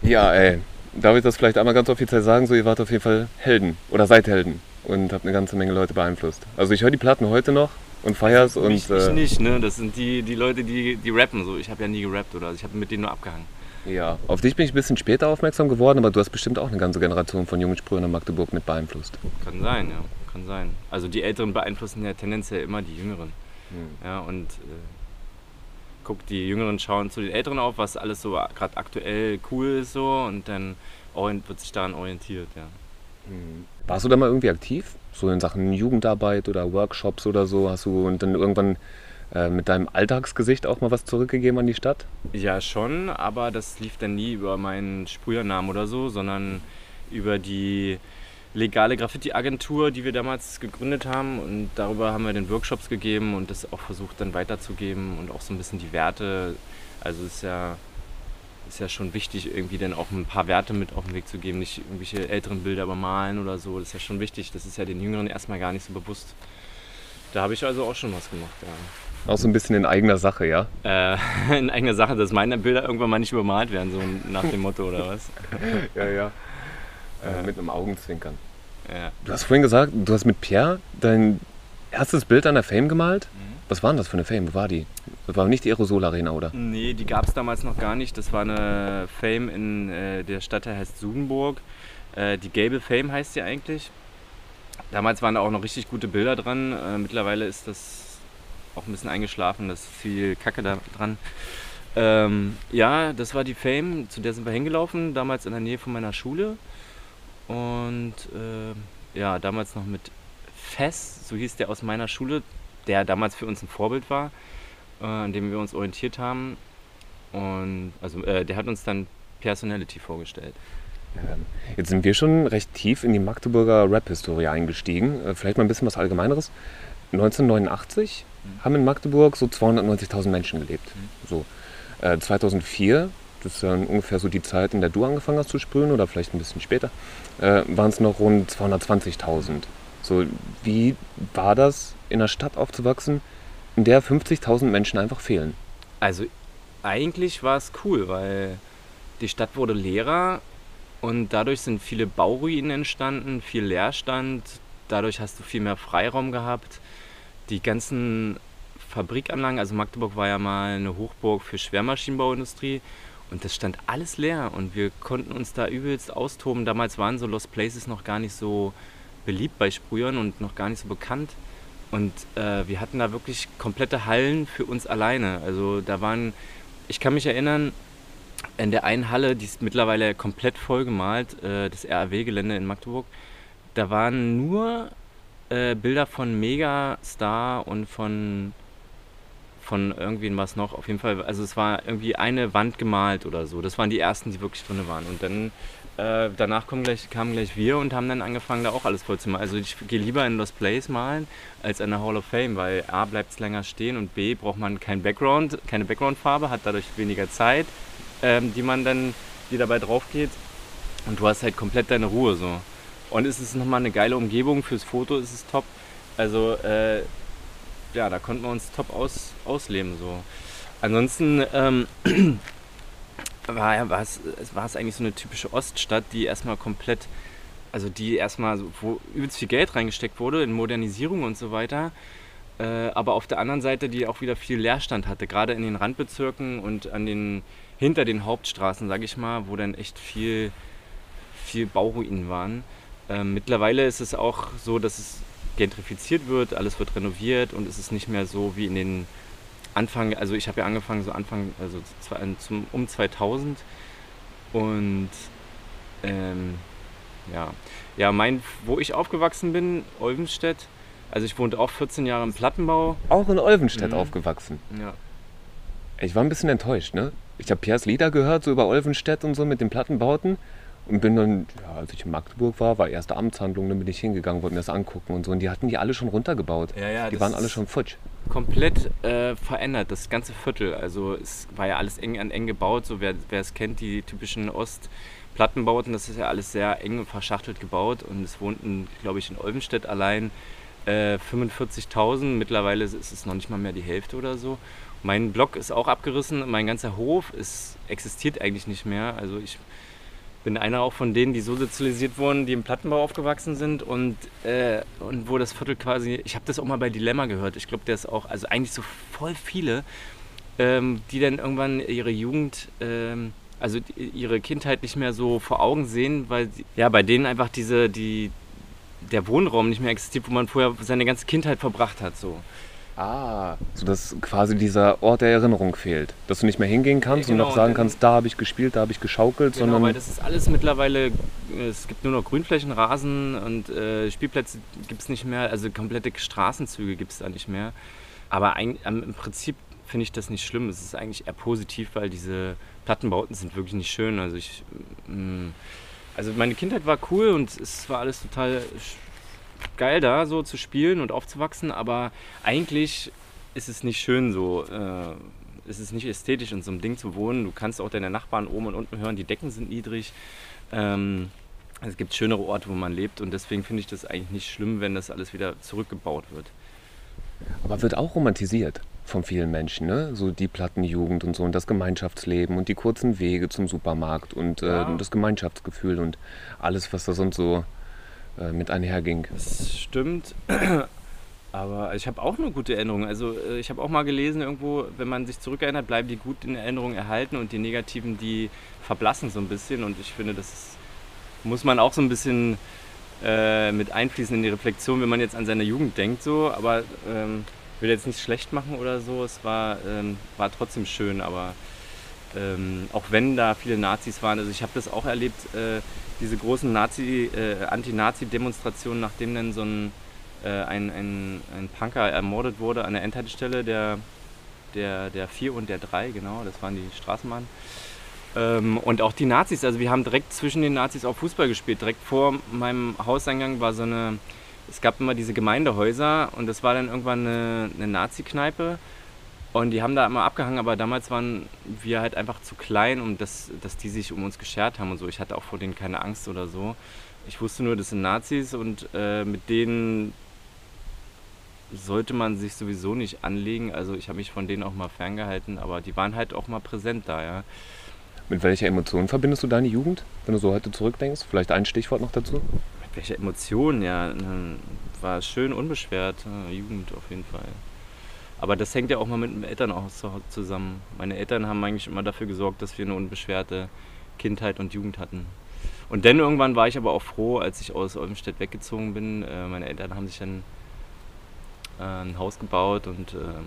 Ja, ey. Darf ich das vielleicht einmal ganz offiziell sagen? So, ihr wart auf jeden Fall Helden. Oder seid Helden. Und habt eine ganze Menge Leute beeinflusst. Also ich höre die Platten heute noch und feier's und ich, ich äh, nicht, ne? Das sind die, die Leute, die, die rappen so. Ich habe ja nie gerappt oder ich habe mit denen nur abgehangen. ja. Auf dich bin ich ein bisschen später aufmerksam geworden, aber du hast bestimmt auch eine ganze Generation von jungen Sprühern in Magdeburg mit beeinflusst. Kann sein, ja, kann sein. Also die Älteren beeinflussen ja tendenziell immer die Jüngeren. Hm. Ja, und äh, gucke, die Jüngeren schauen zu den Älteren auf, was alles so gerade aktuell cool ist so und dann wird sich daran orientiert, ja. Warst du da mal irgendwie aktiv? So in Sachen Jugendarbeit oder Workshops oder so? Hast du und dann irgendwann äh, mit deinem Alltagsgesicht auch mal was zurückgegeben an die Stadt? Ja, schon, aber das lief dann nie über meinen Sprühernamen oder so, sondern über die legale Graffiti-Agentur, die wir damals gegründet haben. Und darüber haben wir den Workshops gegeben und das auch versucht dann weiterzugeben und auch so ein bisschen die Werte. Also ist ja, ist ja schon wichtig, irgendwie dann auch ein paar Werte mit auf den Weg zu geben, nicht irgendwelche älteren Bilder übermalen oder so. Das ist ja schon wichtig. Das ist ja den Jüngeren erstmal gar nicht so bewusst. Da habe ich also auch schon was gemacht, ja. Auch so ein bisschen in eigener Sache, ja? Äh, *laughs* in eigener Sache, dass meine Bilder irgendwann mal nicht übermalt werden, so nach dem Motto oder was. *laughs* Ja, ja. Äh, mit einem Augenzwinkern. Ja. Du hast vorhin gesagt, du hast mit Pierre dein erstes Bild an der Fame gemalt. Was war denn das für eine Fame? Wo war die? Das war nicht die Aerosol Arena, oder? Nee, die gab es damals noch gar nicht. Das war eine Fame in äh, der Stadt, der heißt Sudenburg. Äh, die Gable Fame heißt sie eigentlich. Damals waren da auch noch richtig gute Bilder dran. Äh, mittlerweile ist das auch ein bisschen eingeschlafen, da ist viel Kacke da dran. Ähm, ja, das war die Fame, zu der sind wir hingelaufen, damals in der Nähe von meiner Schule. Und äh, ja, damals noch mit Fess, so hieß der aus meiner Schule, der damals für uns ein Vorbild war, äh, an dem wir uns orientiert haben. Und also äh, der hat uns dann Personality vorgestellt. Jetzt sind wir schon recht tief in die Magdeburger Rap-Historie eingestiegen. Äh, Vielleicht mal ein bisschen was Allgemeineres. 1989 haben in Magdeburg so 290.000 Menschen gelebt. So. Äh, 2004, das ist dann ungefähr so die Zeit, in der du angefangen hast zu sprühen oder vielleicht ein bisschen später, äh, waren es noch rund 220.000. So, wie war das, in einer Stadt aufzuwachsen, in der 50.000 Menschen einfach fehlen? Also eigentlich war es cool, weil die Stadt wurde leerer und dadurch sind viele Bauruinen entstanden, viel Leerstand. Dadurch hast du viel mehr Freiraum gehabt. Die ganzen Fabrikanlagen, also Magdeburg war ja mal eine Hochburg für Schwermaschinenbauindustrie und das stand alles leer und wir konnten uns da übelst austoben. Damals waren so Lost Places noch gar nicht so beliebt bei Sprühern und noch gar nicht so bekannt. Und äh, wir hatten da wirklich komplette Hallen für uns alleine. Also da waren, ich kann mich erinnern, in der einen Halle, die ist mittlerweile komplett vollgemalt, äh, das RAW-Gelände in Magdeburg, da waren nur äh, Bilder von Megastar und von, von irgendwen was noch. Auf jeden Fall, also es war irgendwie eine Wand gemalt oder so. Das waren die ersten, die wirklich drin waren. Und dann äh, danach kommen gleich, kamen gleich wir und haben dann angefangen, da auch alles voll zu malen. Also ich gehe lieber in Lost Place malen als in der Hall of Fame, weil A bleibt es länger stehen und B braucht man kein Background, keine Background-Farbe, hat dadurch weniger Zeit, ähm, die man dann, die dabei drauf geht. Und du hast halt komplett deine Ruhe so. Und es ist nochmal eine geile Umgebung, fürs Foto ist es top. Also äh, ja, da konnten wir uns top aus, ausleben so. Ansonsten ähm, *clears throat* war, ja- es eigentlich so eine typische Oststadt, die erstmal komplett, also die erstmal, so, wo übelst viel Geld reingesteckt wurde in Modernisierung und so weiter. Äh, aber auf der anderen Seite, die auch wieder viel Leerstand hatte, gerade in den Randbezirken und an den, hinter den Hauptstraßen, sage ich mal, wo dann echt viel, viel Bauruinen waren. Ähm, mittlerweile ist es auch so, dass es gentrifiziert wird, alles wird renoviert und es ist nicht mehr so wie in den Anfang, also ich habe ja angefangen so Anfang, also zwei- zum, um 2000 und ähm, ja, ja, mein, wo ich aufgewachsen bin, Olvenstedt, also ich wohnte auch 14 Jahre im Plattenbau. Auch in Olvenstedt Mhm. aufgewachsen. Ja. Ich war ein bisschen enttäuscht, ne? Ich habe Piers Lieder gehört, so über Olvenstedt und so mit den Plattenbauten. Und bin dann, ja, als ich in Magdeburg war, war erste Amtshandlung, dann bin ich hingegangen, wollte mir das angucken und so. Und die hatten die alle schon runtergebaut. Ja, ja, die waren alle schon futsch. komplett äh, verändert, das ganze Viertel. Also es war ja alles eng an eng gebaut, so wer, wer es kennt, die typischen Ostplattenbauten, das ist ja alles sehr eng und verschachtelt gebaut und es wohnten, glaube ich, in Olvenstedt allein äh, 45.000, mittlerweile ist es noch nicht mal mehr die Hälfte oder so. Mein Block ist auch abgerissen, mein ganzer Hof ist, existiert eigentlich nicht mehr. Also ich bin einer auch von denen, die so sozialisiert wurden, die im Plattenbau aufgewachsen sind und, äh, und wo das Viertel quasi, ich habe das auch mal bei Dilemma gehört, ich glaube, der ist auch, also eigentlich so voll viele, ähm, die dann irgendwann ihre Jugend, ähm, also ihre Kindheit nicht mehr so vor Augen sehen, weil ja bei denen einfach diese, die, der Wohnraum nicht mehr existiert, wo man vorher seine ganze Kindheit verbracht hat. So. Ah, sodass quasi dieser Ort der Erinnerung fehlt. Dass du nicht mehr hingehen kannst Ja, und genau, noch sagen und kannst, da habe ich gespielt, da habe ich geschaukelt, Genau, sondern weil das ist alles mittlerweile, es gibt nur noch Grünflächen, Rasen und äh, Spielplätze gibt es nicht mehr, also komplette Straßenzüge gibt es da nicht mehr. Aber ein, im Prinzip finde ich das nicht schlimm, es ist eigentlich eher positiv, weil diese Plattenbauten sind wirklich nicht schön. Also ich, mm, also meine Kindheit war cool und es war alles total geil da so zu spielen und aufzuwachsen, aber eigentlich ist es nicht schön so. Äh, es ist nicht ästhetisch, in so einem Ding zu wohnen. Du kannst auch deine Nachbarn oben und unten hören, die Decken sind niedrig. Ähm, es gibt schönere Orte, wo man lebt und deswegen finde ich das eigentlich nicht schlimm, wenn das alles wieder zurückgebaut wird. aber wird auch romantisiert von vielen Menschen, ne? So die Plattenjugend und so und das Gemeinschaftsleben und die kurzen Wege zum Supermarkt und Ja. äh, das Gemeinschaftsgefühl und alles, was da sonst so äh, mit einherging. Das stimmt. *clears throat* Aber ich habe auch eine gute Erinnerung. Also äh, ich habe auch mal gelesen, irgendwo, wenn man sich zurückerinnert, bleiben die gut in Erinnerung erhalten und die negativen, die verblassen so ein bisschen. Und ich finde, das muss man auch so ein bisschen äh, mit einfließen in die Reflexion, wenn man jetzt an seine Jugend denkt. So. Aber ähm, will jetzt nicht schlecht machen oder so. Es war, ähm, war trotzdem schön, aber ähm, auch wenn da viele Nazis waren, also ich habe das auch erlebt, äh, diese großen Nazi, äh, Anti-Nazi-Demonstrationen, nachdem dann so ein, äh, ein, ein, ein Punker ermordet wurde an der Endhaltestelle der, der, der 4 und der 3, genau, das waren die Straßenbahnen. Ähm, und auch die Nazis, also wir haben direkt zwischen den Nazis auch Fußball gespielt. Direkt vor meinem Hauseingang war so eine, es gab immer diese Gemeindehäuser und das war dann irgendwann eine, eine Nazi-Kneipe. Und die haben da immer abgehangen, aber damals waren wir halt einfach zu klein, um das, dass die sich um uns geschert haben und so. Ich hatte auch vor denen keine Angst oder so. Ich wusste nur, das sind Nazis und äh, mit denen sollte man sich sowieso nicht anlegen. Also ich habe mich von denen auch mal ferngehalten, aber die waren halt auch mal präsent da, ja. Mit welcher Emotion verbindest du deine Jugend, wenn du so heute zurückdenkst? Vielleicht ein Stichwort noch dazu? Mit welcher Emotion, ja. ähm, War schön unbeschwert, äh, Jugend auf jeden Fall. Aber das hängt ja auch mal mit den Eltern zusammen. Meine Eltern haben eigentlich immer dafür gesorgt, dass wir eine unbeschwerte Kindheit und Jugend hatten. Und dann irgendwann war ich aber auch froh, als ich aus Olmstedt weggezogen bin. Äh, Meine Eltern haben sich dann äh, ein Haus gebaut und ähm,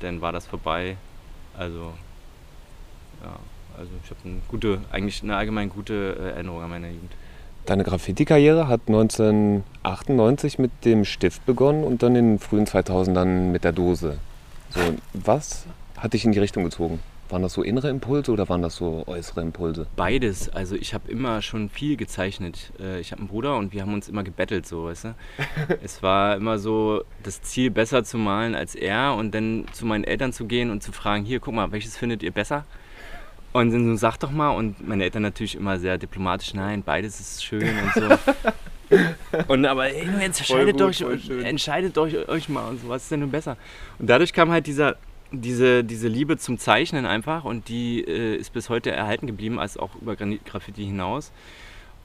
dann war das vorbei. Also, ja, also ich habe eine gute, eigentlich eine allgemein gute äh, Erinnerung an meine Jugend. Deine Graffiti-Karriere hat 1998 mit dem Stift begonnen und dann in den frühen 2000ern mit der Dose. So, was hat dich in die Richtung gezogen? Waren das so innere Impulse oder waren das so äußere Impulse? Beides. Also ich habe immer schon viel gezeichnet. Äh, Ich habe einen Bruder und wir haben uns immer gebettelt, so, weißt du. *laughs* es war immer so das Ziel, besser zu malen als er und dann zu meinen Eltern zu gehen und zu fragen, hier, guck mal, welches findet ihr besser? Und dann so, sag doch mal. Und meine Eltern natürlich immer sehr diplomatisch, nein, beides ist schön und so. *laughs* und aber ey, nun jetzt entscheidet, gut, euch, entscheidet euch, euch mal und so, was ist denn nun besser? Und dadurch kam halt dieser, diese, diese Liebe zum Zeichnen einfach und die äh, ist bis heute erhalten geblieben, als auch über Granit Graffiti hinaus.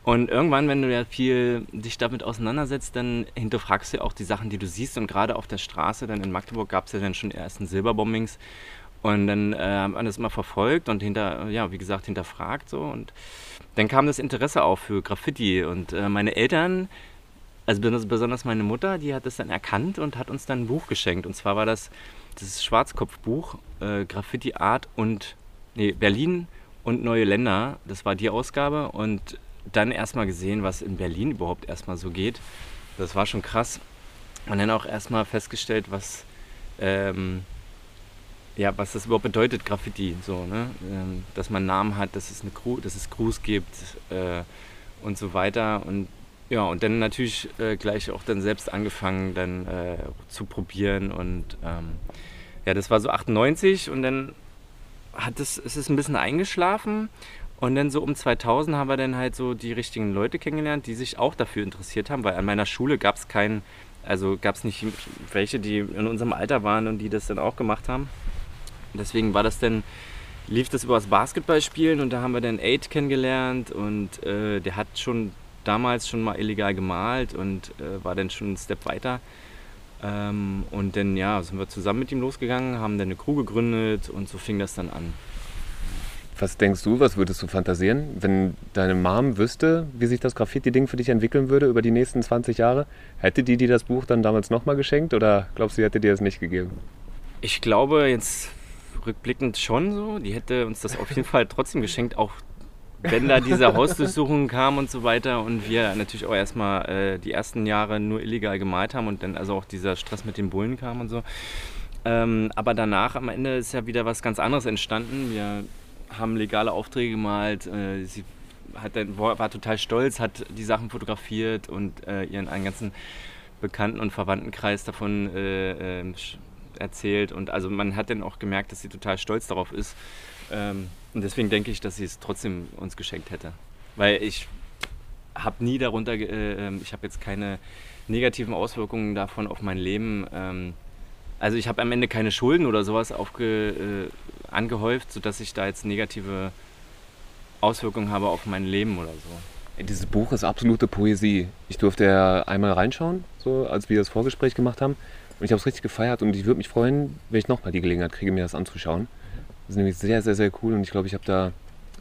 Und irgendwann, wenn du ja viel dich damit auseinandersetzt, dann hinterfragst du auch die Sachen, die du siehst. Und gerade auf der Straße, dann in Magdeburg, gab es ja dann schon die ersten Silberbombings. Und dann äh, haben wir das immer verfolgt und hinter, ja, wie gesagt, hinterfragt so. Und dann kam das Interesse auf für Graffiti. Und äh, meine Eltern, also besonders- besonders meine Mutter, die hat das dann erkannt und hat uns dann ein Buch geschenkt. Und zwar war das das Schwarzkopfbuch, äh, Graffiti Art und nee, Berlin und neue Länder. Das war die Ausgabe. Und dann erstmal gesehen, was in Berlin überhaupt erstmal so geht. Das war schon krass. Und dann auch erstmal festgestellt, was, ähm, ja, was das überhaupt bedeutet, Graffiti. So, ne? ähm, dass man Namen hat, dass es, eine Crew, dass es Crews gibt äh, und so weiter. Und ja, und dann natürlich äh, gleich auch dann selbst angefangen, dann äh, zu probieren. Und ähm, ja, das war so 98 und dann hat es, es ist ein bisschen eingeschlafen. Und dann so um 2000 haben wir dann halt so die richtigen Leute kennengelernt, die sich auch dafür interessiert haben, weil an meiner Schule gab es keinen, also gab es nicht welche, die in unserem Alter waren und die das dann auch gemacht haben. Deswegen war das dann, lief das über das Basketballspielen und da haben wir dann Aid kennengelernt und äh, der hat schon damals schon mal illegal gemalt und äh, war dann schon einen Step weiter. Ähm, und dann ja, sind wir zusammen mit ihm losgegangen, haben dann eine Crew gegründet und so fing das dann an. Was denkst du, was würdest du fantasieren, wenn deine Mom wüsste, wie sich das Graffiti-Ding für dich entwickeln würde über die nächsten 20 Jahre? Hätte die dir das Buch dann damals nochmal geschenkt oder glaubst du, sie hätte dir das nicht gegeben? Ich glaube jetzt rückblickend schon so. Die hätte uns das auf jeden Fall trotzdem geschenkt, auch wenn da diese Hausdurchsuchungen kamen und so weiter und wir natürlich auch erstmal äh, die ersten Jahre nur illegal gemalt haben und dann also auch dieser Stress mit den Bullen kam und so. Ähm, aber danach am Ende ist ja wieder was ganz anderes entstanden. Wir haben legale Aufträge gemalt. Äh, sie hat dann, war, total stolz, hat die Sachen fotografiert und äh, ihren einen ganzen Bekannten- und Verwandtenkreis davon äh, ähm, erzählt. Und also man hat dann auch gemerkt, dass sie total stolz darauf ist. Ähm, und deswegen denke ich, dass sie es trotzdem uns geschenkt hätte. Weil ich habe nie darunter, äh, ähm, ich habe jetzt keine negativen Auswirkungen davon auf mein Leben. Ähm, also ich habe am Ende keine Schulden oder sowas aufge, äh, angehäuft, sodass ich da jetzt negative Auswirkungen habe auf mein Leben oder so. Dieses Buch ist absolute Poesie. Ich durfte ja einmal reinschauen, so als wir das Vorgespräch gemacht haben. Und ich habe es richtig gefeiert und ich würde mich freuen, wenn ich nochmal die Gelegenheit kriege, mir das anzuschauen. Das ist nämlich sehr, sehr, sehr cool und ich glaube, ich habe da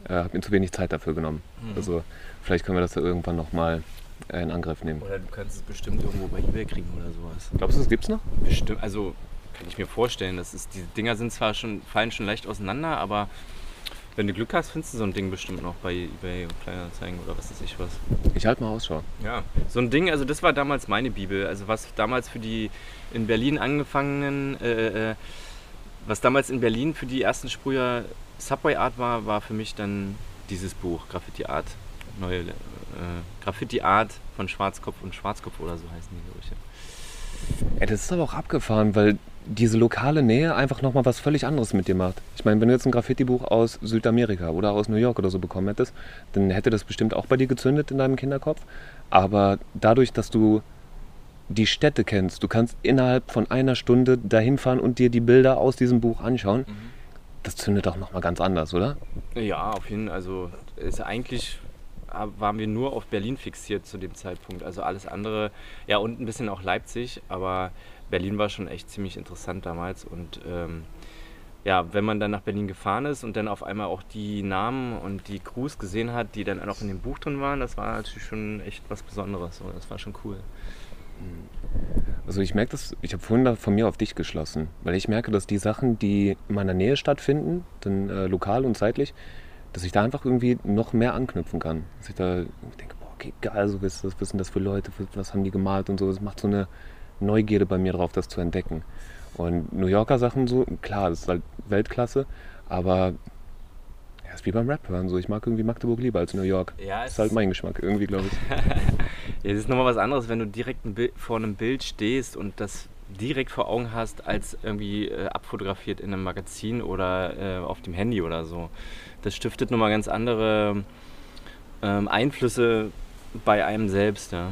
äh, hab mir zu wenig Zeit dafür genommen. Also vielleicht können wir das ja irgendwann nochmal äh, in Angriff nehmen. Oder du kannst es bestimmt irgendwo bei eBay kriegen oder sowas. Glaubst du, das gibt's noch? Bestimmt, also kann ich mir vorstellen, das ist, die Dinger sind zwar schon, fallen schon leicht auseinander, aber wenn du Glück hast, findest du so ein Ding bestimmt noch bei eBay und Kleinanzeigen oder was weiß ich was. Ich halte mal Ausschau. Ja, so ein Ding, also das war damals meine Bibel. Also was damals für die in Berlin angefangenen, äh, äh, was damals in Berlin für die ersten Sprüher Subway Art war, war für mich dann dieses Buch, Graffiti Art. Neue äh, Graffiti Art von Schwarzkopf und Schwarzkopf oder so heißen die, glaube ich. Ey, das ist aber auch abgefahren, weil diese lokale Nähe einfach nochmal was völlig anderes mit dir macht. Ich meine, wenn du jetzt ein Graffiti-Buch aus Südamerika oder aus New York oder so bekommen hättest, dann hätte das bestimmt auch bei dir gezündet in deinem Kinderkopf. Aber dadurch, dass du die Städte kennst, du kannst innerhalb von einer Stunde dahin fahren und dir die Bilder aus diesem Buch anschauen, das zündet auch nochmal ganz anders, oder? Ja, auf jeden Fall. Also ist eigentlich waren wir nur auf Berlin fixiert zu dem Zeitpunkt. Also alles andere, ja und ein bisschen auch Leipzig, aber Berlin war schon echt ziemlich interessant damals. Und ähm, ja, wenn man dann nach Berlin gefahren ist und dann auf einmal auch die Namen und die Crews gesehen hat, die dann auch in dem Buch drin waren, das war natürlich schon echt was Besonderes. So, das war schon cool. Also ich merke das, ich habe vorhin von mir auf dich geschlossen, weil ich merke, dass die Sachen, die in meiner Nähe stattfinden, dann äh, lokal und zeitlich, dass ich da einfach irgendwie noch mehr anknüpfen kann. Dass ich da denke, boah, okay, geil, so was, was sind das für Leute, was haben die gemalt und so. Das macht so eine Neugierde bei mir drauf, das zu entdecken. Und New Yorker Sachen so, klar, das ist halt Weltklasse, aber ja, ist wie beim Rap hören so. Ich mag irgendwie Magdeburg lieber als New York. Ja, Das ist halt mein Geschmack irgendwie, glaube ich. Ja, *laughs* es ist nochmal was anderes, wenn du direkt vor einem Bild stehst und das direkt vor Augen hast, als irgendwie äh, abfotografiert in einem Magazin oder äh, auf dem Handy oder so. Das stiftet nochmal ganz andere ähm, Einflüsse bei einem selbst. Ja.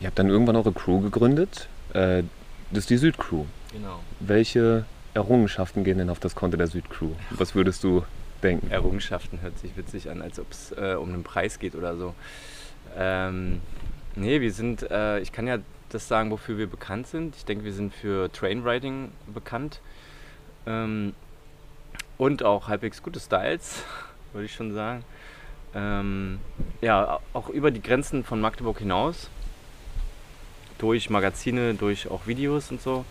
Ihr habt dann irgendwann eure Crew gegründet. Äh, das ist die Südcrew. Genau. Welche Errungenschaften gehen denn auf das Konto der Südcrew? Was würdest du denken? Errungenschaften hört sich witzig an, als ob es äh, um einen Preis geht oder so. Ähm, nee, wir sind, äh, ich kann ja das sagen, wofür wir bekannt sind. Ich denke, wir sind für Trainwriting bekannt. Ähm, und auch halbwegs gute Styles, *laughs* würde ich schon sagen. Ähm, ja, auch über die Grenzen von Magdeburg hinaus. Durch Magazine, durch auch Videos und so.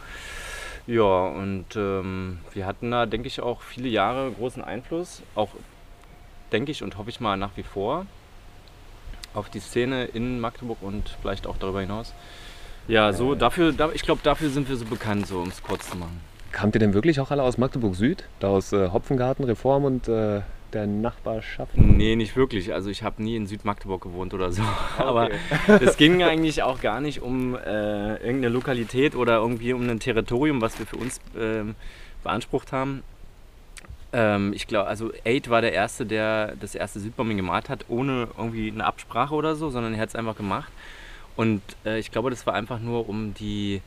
Ja, und ähm, wir hatten da, denke ich, auch viele Jahre großen Einfluss. Auch, denke ich und hoffe ich mal nach wie vor, auf die Szene in Magdeburg und vielleicht auch darüber hinaus. Ja, so dafür, da, ich glaube, dafür sind wir so bekannt, so um es kurz zu machen. Kamt ihr denn wirklich auch alle aus Magdeburg Süd? Da aus äh, Hopfengarten, Reform und äh, der Nachbarschaft? Nee, nicht wirklich. Also ich habe nie in Südmagdeburg gewohnt oder so. *laughs* Aber *laughs* es ging eigentlich auch gar nicht um äh, irgendeine Lokalität oder irgendwie um ein Territorium, was wir für uns ähm, beansprucht haben. Ähm, ich glaube, also Aid war der Erste, der das erste Südbombing gemalt hat, ohne irgendwie eine Absprache oder so, sondern er hat es einfach gemacht. Und äh, ich glaube, das war einfach nur, um die,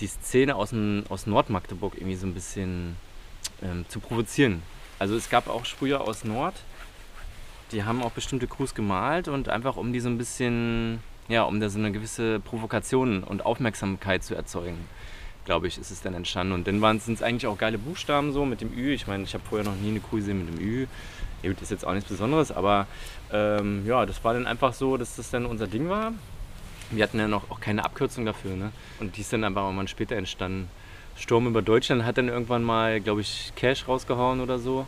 die Szene aus, dem, aus Nordmagdeburg irgendwie so ein bisschen ähm, zu provozieren. Also es gab auch Sprüher aus Nord, die haben auch bestimmte Crews gemalt und einfach um die so ein bisschen, ja, um da so eine gewisse Provokation und Aufmerksamkeit zu erzeugen. glaube ich, ist es dann entstanden. Und dann sind es eigentlich auch geile Buchstaben so mit dem Ü. Ich meine, ich habe vorher noch nie eine Crew gesehen mit dem Ü. Ja, gut, ist jetzt auch nichts Besonderes, aber ähm, ja, das war dann einfach so, dass das dann unser Ding war. Wir hatten ja noch auch keine Abkürzung dafür. Ne? Und die ist dann einfach mal später entstanden. Sturm über Deutschland hat dann irgendwann mal, glaube ich, Cash rausgehauen oder so.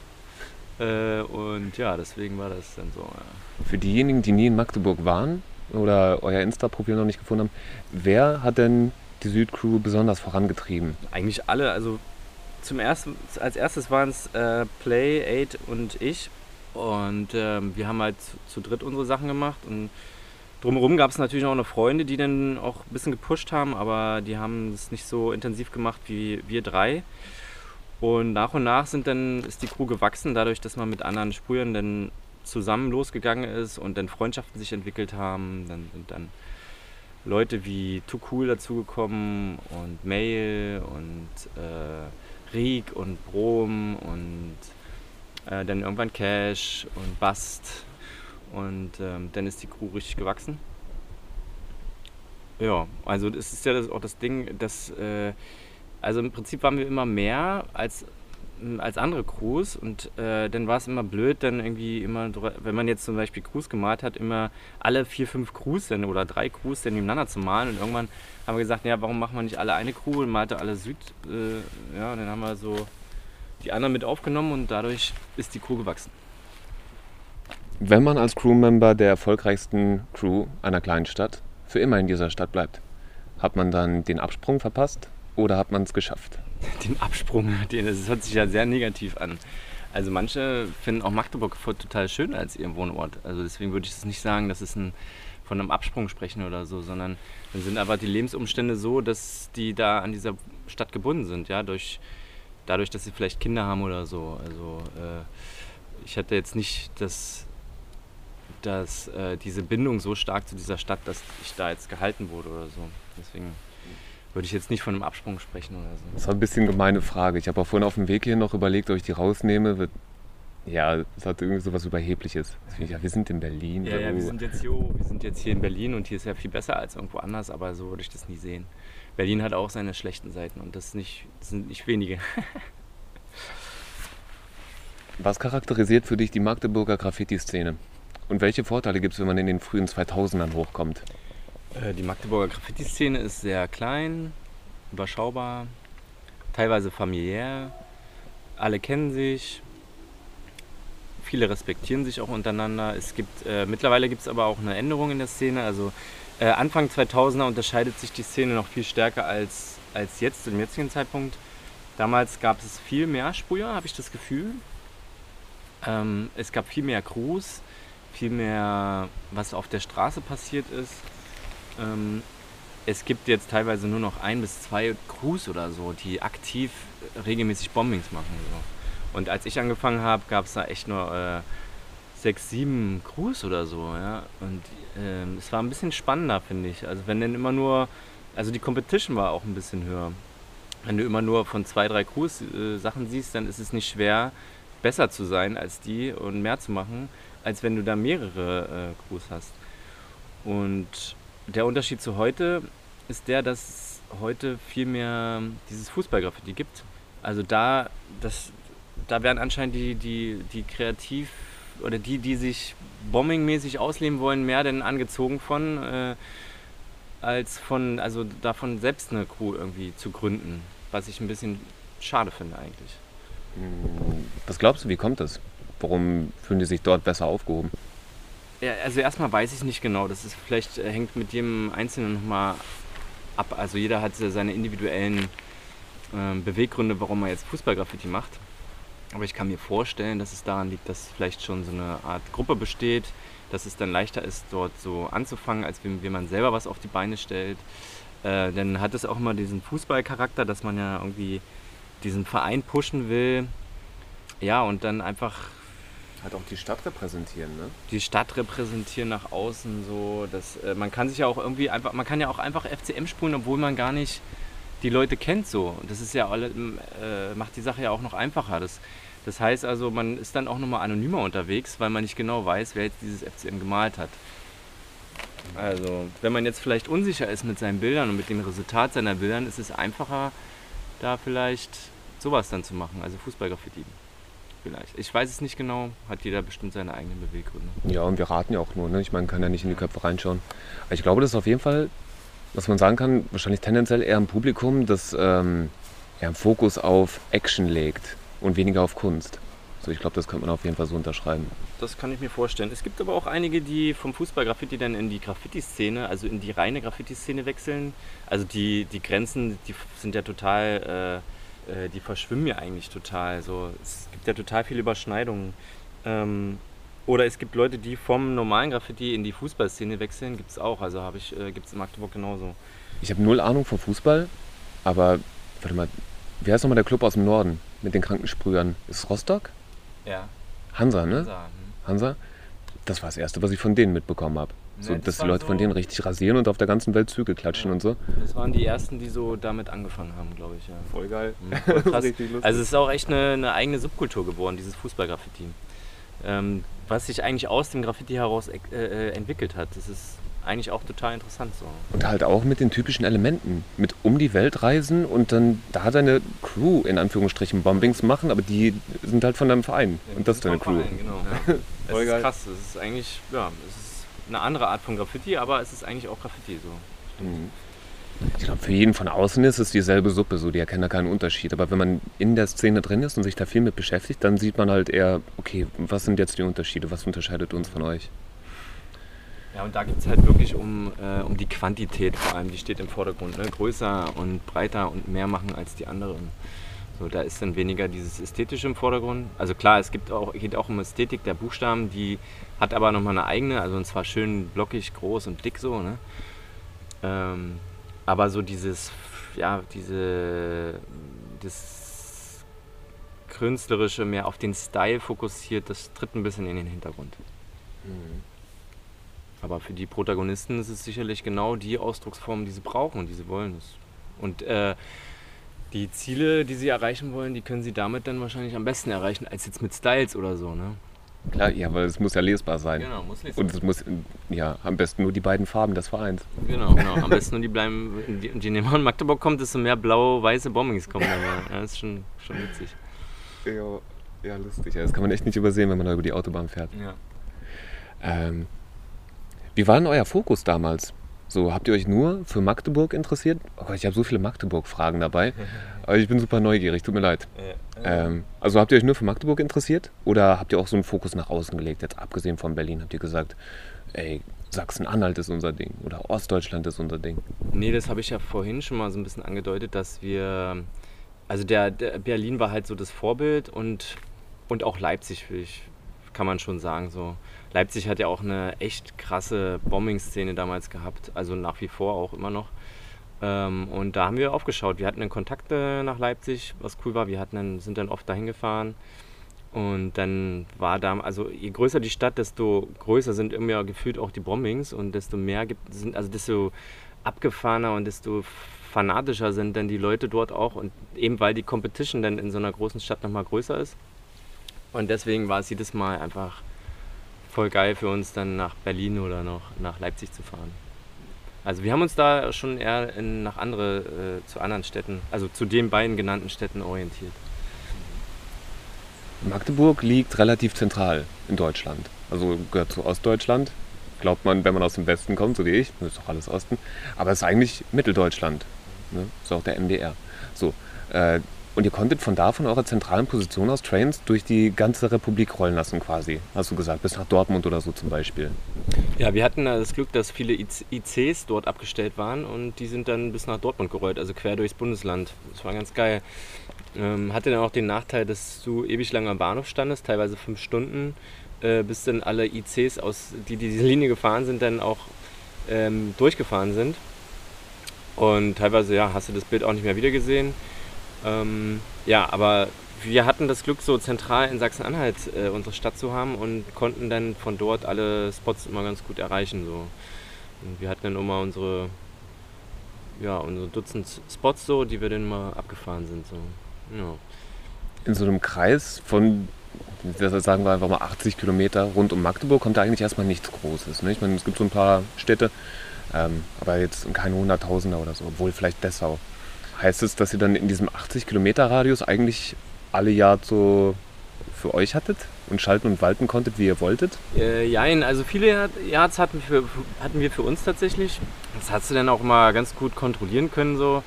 Äh, und ja, deswegen war das dann so. Ja. Für diejenigen, die nie in Magdeburg waren oder euer Insta-Profil noch nicht gefunden haben, wer hat denn die Südcrew besonders vorangetrieben? Eigentlich alle. Also zum ersten, als erstes waren es äh, Play, Aid und ich. Und ähm, wir haben halt zu, zu dritt unsere Sachen gemacht und Drumherum gab es natürlich auch noch Freunde, die dann auch ein bisschen gepusht haben, aber die haben es nicht so intensiv gemacht wie wir drei. Und nach und nach sind dann, ist die Crew gewachsen, dadurch, dass man mit anderen Sprühern dann zusammen losgegangen ist und dann Freundschaften sich entwickelt haben. Dann sind dann Leute wie Too Cool dazugekommen und Mail und äh, Riek und Brom und äh, dann irgendwann Cash und Bast und ähm, dann ist die Crew richtig gewachsen. Ja, also das ist ja das, auch das Ding, dass, äh, also im Prinzip waren wir immer mehr als, als andere Crews und äh, dann war es immer blöd, dann irgendwie immer, wenn man jetzt zum Beispiel Crews gemalt hat, immer alle vier, fünf Crews dann, oder drei Crews dann nebeneinander zu malen und irgendwann haben wir gesagt, ja, warum machen wir nicht alle eine Crew und malte alle Süd, äh, ja, dann haben wir so die anderen mit aufgenommen und dadurch ist die Crew gewachsen. Wenn man als Crewmember der erfolgreichsten Crew einer kleinen Stadt für immer in dieser Stadt bleibt, hat man dann den Absprung verpasst oder hat man es geschafft? *laughs* Den Absprung, das hört sich ja sehr negativ an. Also manche finden auch Magdeburg total schön als ihren Wohnort. Also deswegen würde ich es nicht sagen, dass es ein, von einem Absprung sprechen oder so, sondern dann sind aber die Lebensumstände so, dass die da an dieser Stadt gebunden sind, ja, durch, dadurch, dass sie vielleicht Kinder haben oder so. Also äh, ich hatte jetzt nicht das dass äh, diese Bindung so stark zu dieser Stadt, dass ich da jetzt gehalten wurde oder so. Deswegen würde ich jetzt nicht von einem Absprung sprechen oder so. Das war ein bisschen gemeine Frage. Ich habe auch vorhin auf dem Weg hier noch überlegt, ob ich die rausnehme. Ja, es hat irgendwie so was Überhebliches. Ja, wir sind in Berlin. Ja, ja, wir sind, jetzt hier, wir sind jetzt hier in Berlin und hier ist ja viel besser als irgendwo anders, aber so würde ich das nie sehen. Berlin hat auch seine schlechten Seiten und das, nicht, das sind nicht wenige. Was charakterisiert für dich die Magdeburger Graffiti-Szene? Und welche Vorteile gibt es, wenn man in den frühen 2000ern hochkommt? Äh, die Magdeburger Graffiti-Szene ist sehr klein, überschaubar, teilweise familiär. Alle kennen sich, viele respektieren sich auch untereinander. Es gibt, äh, mittlerweile gibt es aber auch eine Änderung in der Szene. Also äh, Anfang 2000er unterscheidet sich die Szene noch viel stärker als, als jetzt, im jetzigen Zeitpunkt. Damals gab es viel mehr Sprüher, habe ich das Gefühl. Ähm, es gab viel mehr Crews viel mehr, was auf der Straße passiert ist. Ähm, es gibt jetzt teilweise nur noch ein bis zwei Crews oder so, die aktiv regelmäßig Bombings machen. So. Und als ich angefangen habe, gab es da echt nur äh, sechs, sieben Crews oder so. Ja? Und ähm, es war ein bisschen spannender, finde ich. Also wenn dann immer nur, also die Competition war auch ein bisschen höher. Wenn du immer nur von zwei, drei Crews äh, Sachen siehst, dann ist es nicht schwer, besser zu sein als die und mehr zu machen als wenn du da mehrere äh, Crews hast. Und der Unterschied zu heute ist der, dass es heute viel mehr dieses Fußballgraffiti gibt. Also da, das, da werden anscheinend die, die, die kreativ oder die, die sich bombingmäßig ausleben wollen, mehr denn angezogen von, äh, als von, also davon selbst eine Crew irgendwie zu gründen. Was ich ein bisschen schade finde eigentlich. Was glaubst du, wie kommt das? Warum fühlen die sich dort besser aufgehoben? Ja, also erstmal weiß ich nicht genau. Das ist vielleicht äh, hängt mit jedem Einzelnen nochmal ab. Also jeder hat seine individuellen äh, Beweggründe, warum er jetzt Fußballgraffiti macht. Aber ich kann mir vorstellen, dass es daran liegt, dass vielleicht schon so eine Art Gruppe besteht, dass es dann leichter ist, dort so anzufangen, als wenn, wenn man selber was auf die Beine stellt. Äh, dann hat es auch immer diesen Fußballcharakter, dass man ja irgendwie diesen Verein pushen will. Ja, und dann einfach Halt auch die Stadt repräsentieren, ne? Die Stadt repräsentieren nach außen so. Dass, äh, man kann sich ja auch irgendwie einfach, man kann ja auch einfach FCM spulen, obwohl man gar nicht die Leute kennt so. Das ist ja alle, äh, macht die Sache ja auch noch einfacher. Das, das heißt also, man ist dann auch nochmal anonymer unterwegs, weil man nicht genau weiß, wer jetzt dieses FCM gemalt hat. Also, wenn man jetzt vielleicht unsicher ist mit seinen Bildern und mit dem Resultat seiner Bildern, ist es einfacher, da vielleicht sowas dann zu machen, also Fußballgraffiti. Vielleicht. Ich weiß es nicht genau, hat jeder bestimmt seine eigenen Beweggründe. Ja, und wir raten ja auch nur. Ne? Ich meine, man kann ja nicht in die Köpfe reinschauen. Aber ich glaube, das ist auf jeden Fall, was man sagen kann, wahrscheinlich tendenziell eher ein Publikum, das ähm, ja, einen Fokus auf Action legt und weniger auf Kunst. So, ich glaube, das könnte man auf jeden Fall so unterschreiben. Das kann ich mir vorstellen. Es gibt aber auch einige, die vom Fußball-Graffiti dann in die Graffiti-Szene, also in die reine Graffiti-Szene wechseln. Also die, die Grenzen, die sind ja total, äh, äh, die verschwimmen ja eigentlich total. So, es gibt ja total viele Überschneidungen. Ähm, oder es gibt Leute, die vom normalen Graffiti in die Fußballszene wechseln, gibt es auch. Also habe ich, äh, gibt es in Magdeburg genauso. Ich habe null Ahnung vom Fußball, aber warte mal, wie heißt nochmal der Club aus dem Norden mit den Krankensprühern? Ist es Rostock? Ja. Hansa, ne? Hansa, hm. Hansa? Das war das Erste, was ich von denen mitbekommen habe. So, Ne, das dass die Leute von so- denen richtig rasieren und auf der ganzen Welt Züge klatschen Ja. und so. Das waren die ersten, die so damit angefangen haben, glaube ich. Ja. Voll geil. Mhm, *laughs* voll krass. Richtig lustig. Also es ist auch echt eine, eine eigene Subkultur geworden, dieses Fußballgraffiti. Ähm, was sich eigentlich aus dem Graffiti heraus äh, äh, entwickelt hat. Das ist eigentlich auch total interessant so. Und halt auch mit den typischen Elementen. Mit um die Welt reisen und dann da deine Crew in Anführungsstrichen Bombings machen, aber die sind halt von deinem Verein. Und das ist deine Crew. Verein, genau. *laughs* es Voll ist geil. krass. Es ist eigentlich, ja, es ist eine andere Art von Graffiti, aber es ist eigentlich auch Graffiti so. Mhm. Ich glaube, für jeden von außen ist es dieselbe Suppe, so die erkennen da keinen Unterschied. Aber wenn man in der Szene drin ist und sich da viel mit beschäftigt, dann sieht man halt eher, okay, was sind jetzt die Unterschiede, was unterscheidet uns von euch? Ja, und da geht es halt wirklich um, äh, um die Quantität vor allem, die steht im Vordergrund. Ne? Größer und breiter und mehr machen als die anderen. So, da ist dann weniger dieses Ästhetische im Vordergrund. Also klar, es gibt auch, geht auch um Ästhetik der Buchstaben, die hat aber nochmal eine eigene, also und zwar schön blockig, groß und dick so. Ne? Ähm, aber so dieses, ja, diese, das Künstlerische mehr auf den Style fokussiert, das tritt ein bisschen in den Hintergrund. Aber für die Protagonisten ist es sicherlich genau die Ausdrucksform, die sie brauchen und die sie wollen. Und äh, die Ziele, die sie erreichen wollen, die können sie damit dann wahrscheinlich am besten erreichen, als jetzt mit Styles oder so. Ne? Klar, ja, weil es muss ja lesbar sein. Genau, muss nicht Und es muss, ja, am besten nur die beiden Farben des Vereins. Genau, genau. Am besten nur die bleiben, die, je näher man in Magdeburg kommt, desto mehr blau-weiße Bombings kommen dann. Ja, das ist schon, schon witzig. Ja, ja, lustig. Das kann man echt nicht übersehen, wenn man da über die Autobahn fährt. Ja. Ähm, wie war denn euer Fokus damals? So, habt ihr euch nur für Magdeburg interessiert? Oh Gott, ich habe so viele Magdeburg-Fragen dabei. Aber *laughs* ich bin super neugierig, tut mir leid. Ähm, also habt ihr euch nur für Magdeburg interessiert? Oder habt ihr auch so einen Fokus nach außen gelegt? Jetzt abgesehen von Berlin habt ihr gesagt, ey, Sachsen-Anhalt ist unser Ding oder Ostdeutschland ist unser Ding. Nee, das habe ich ja vorhin schon mal so ein bisschen angedeutet, dass wir. Also der, der Berlin war halt so das Vorbild und, und auch Leipzig, ich, kann man schon sagen. So. Leipzig hat ja auch eine echt krasse Bombing-Szene damals gehabt, also nach wie vor auch immer noch. Ähm, und da haben wir aufgeschaut. Wir hatten dann Kontakte nach Leipzig, was cool war. Wir hatten dann, sind dann oft dahin gefahren. Und dann war da, also je größer die Stadt, desto größer sind immer gefühlt auch die Bombings und desto mehr gibt sind, also desto abgefahrener und desto fanatischer sind dann die Leute dort auch und eben weil die Competition dann in so einer großen Stadt nochmal größer ist. Und deswegen war es jedes Mal einfach voll geil für uns dann nach Berlin oder noch nach Leipzig zu fahren. Also wir haben uns da schon eher in, nach andere, äh, zu anderen Städten, also zu den beiden genannten Städten orientiert. Magdeburg liegt relativ zentral in Deutschland. Also gehört zu Ostdeutschland. Glaubt man, wenn man aus dem Westen kommt, so wie ich, ist doch alles Osten. Aber es ist eigentlich Mitteldeutschland. Ne? Ist auch der MDR. So. Äh, und ihr konntet von da, von eurer zentralen Position aus Trains durch die ganze Republik rollen lassen, quasi. Hast du gesagt, bis nach Dortmund oder so zum Beispiel. Ja, wir hatten das Glück, dass viele IC ICs dort abgestellt waren und die sind dann bis nach Dortmund gerollt, also quer durchs Bundesland. Das war ganz geil. Ähm, hatte dann auch den Nachteil, dass du ewig lang am Bahnhof standest, teilweise fünf Stunden, äh, bis dann alle ICs, aus, die diese *laughs* Linie gefahren sind, dann auch ähm, durchgefahren sind. Und teilweise ja, hast du das Bild auch nicht mehr wiedergesehen. Ähm, ja, aber wir hatten das Glück, so zentral in Sachsen-Anhalt äh, unsere Stadt zu haben und konnten dann von dort alle Spots immer ganz gut erreichen. So. Und wir hatten dann immer unsere, ja, unsere Dutzend Spots so, die wir dann mal abgefahren sind. So. Ja. In so einem Kreis von sagen wir einfach mal 80 Kilometer rund um Magdeburg, kommt da eigentlich erstmal nichts Großes. Ne? Ich meine, es gibt so ein paar Städte, ähm, aber jetzt keine Hunderttausender oder so, obwohl vielleicht Dessau. Heißt es, dass ihr dann in diesem 80 Kilometer Radius eigentlich alle Jahr so für euch hattet und schalten und walten konntet, wie ihr wolltet? Äh, jein, also viele Yards hatten, für, hatten wir für uns tatsächlich. Das hast du dann auch mal ganz gut kontrollieren können. So.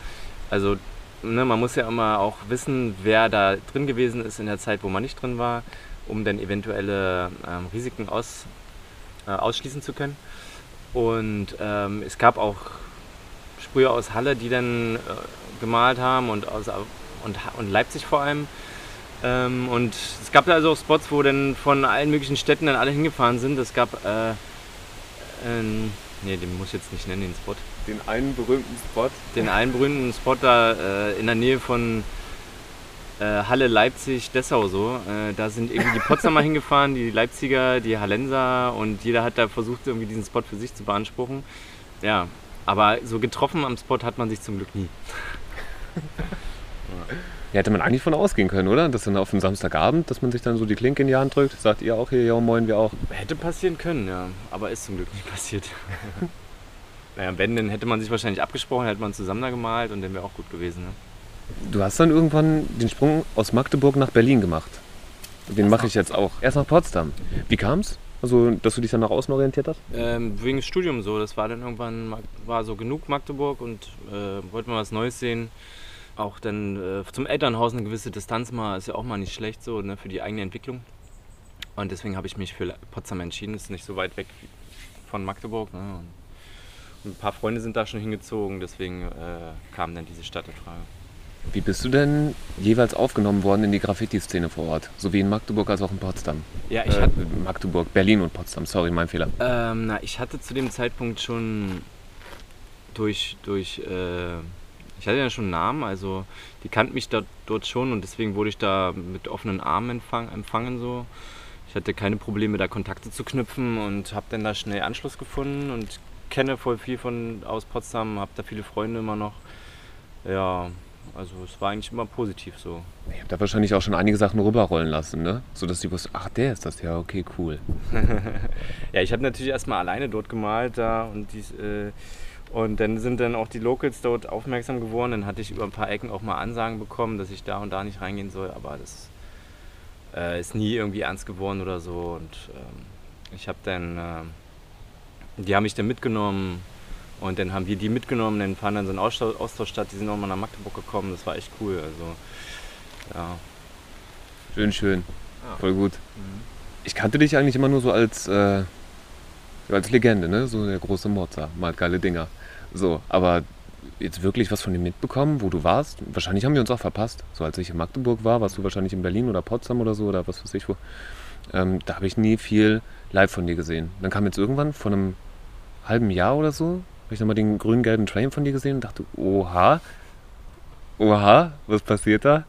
Also ne, man muss ja immer auch wissen, wer da drin gewesen ist in der Zeit, wo man nicht drin war, um dann eventuelle ähm, Risiken aus, äh, ausschließen zu können. Und ähm, es gab auch Sprüher aus Halle, die dann äh, gemalt haben und, aus, und, und Leipzig vor allem. Ähm, und es gab da also auch Spots, wo dann von allen möglichen Städten dann alle hingefahren sind. Es gab, äh, ähm, nee, den muss ich jetzt nicht nennen, den Spot. Den einen berühmten Spot? Den einen berühmten Spot da äh, in der Nähe von äh, Halle, Leipzig, Dessau so. Äh, da sind irgendwie die Potsdamer *laughs* hingefahren, die Leipziger, die Hallenser und jeder hat da versucht, irgendwie diesen Spot für sich zu beanspruchen. Ja, aber so getroffen am Spot hat man sich zum Glück nie. Ja, hätte man eigentlich von ausgehen können, oder? Dass dann auf dem Samstagabend, dass man sich dann so die Klinke in die Hand drückt, sagt ihr auch hier, ja moin, wir auch. Hätte passieren können, ja. Aber ist zum Glück nicht passiert. *laughs* naja, wenn, dann hätte man sich wahrscheinlich abgesprochen, hätte man zusammen da gemalt und dann wäre auch gut gewesen. Ne? Du hast dann irgendwann den Sprung aus Magdeburg nach Berlin gemacht. Den mache ich jetzt auch. Erst nach Potsdam. Wie kam's? Also, dass du dich dann nach außen orientiert hast? Ähm, wegen des Studiums so. Das war dann irgendwann, war so genug Magdeburg und äh, wollte mal was Neues sehen auch dann äh, zum Elternhaus eine gewisse Distanz mal ist ja auch mal nicht schlecht so ne, für die eigene Entwicklung. Und deswegen habe ich mich für Potsdam entschieden. Ist nicht so weit weg von Magdeburg. Ne? Und ein paar Freunde sind da schon hingezogen, deswegen äh, kam dann diese Stadt in Frage. Wie bist du denn jeweils aufgenommen worden in die Graffiti-Szene vor Ort? Sowie in Magdeburg als auch in Potsdam? Ja, ich äh, hatte. Magdeburg, Berlin und Potsdam, sorry, mein Fehler. Ähm, na, ich hatte zu dem Zeitpunkt schon durch, durch äh, ich hatte ja schon einen Namen, also die kannten mich da, dort schon und deswegen wurde ich da mit offenen Armen empfang, empfangen so. Ich hatte keine Probleme, da Kontakte zu knüpfen und habe dann da schnell Anschluss gefunden und kenne voll viel von aus Potsdam, habe da viele Freunde immer noch. Ja, also es war eigentlich immer positiv so. Ich habe da wahrscheinlich auch schon einige Sachen rüberrollen lassen, ne? So dass die wussten, ach der ist das, ja okay, cool. *laughs* ja, ich habe natürlich erstmal alleine dort gemalt da und dies, äh, und dann sind dann auch die Locals dort aufmerksam geworden. Dann hatte ich über ein paar Ecken auch mal Ansagen bekommen, dass ich da und da nicht reingehen soll. Aber das äh, ist nie irgendwie ernst geworden oder so. Und ähm, ich habe dann, äh, die haben mich dann mitgenommen. Und dann haben wir die mitgenommen. Dann fahren dann so ein Austausch statt. Die sind auch mal nach Magdeburg gekommen. Das war echt cool. Also, ja. Schön, schön. Ja. Voll gut. Mhm. Ich kannte dich eigentlich immer nur so als, äh, als Legende, ne? So der große Mozart, malt geile Dinger. So, aber jetzt wirklich was von ihm mitbekommen, wo du warst? Wahrscheinlich haben wir uns auch verpasst. So als ich in Magdeburg war, warst du wahrscheinlich in Berlin oder Potsdam oder so oder was weiß ich wo. Ähm, da habe ich nie viel live von dir gesehen. Dann kam jetzt irgendwann vor einem halben Jahr oder so, habe ich dann mal den grün-gelben Train von dir gesehen und dachte, oha, oha, was passiert da?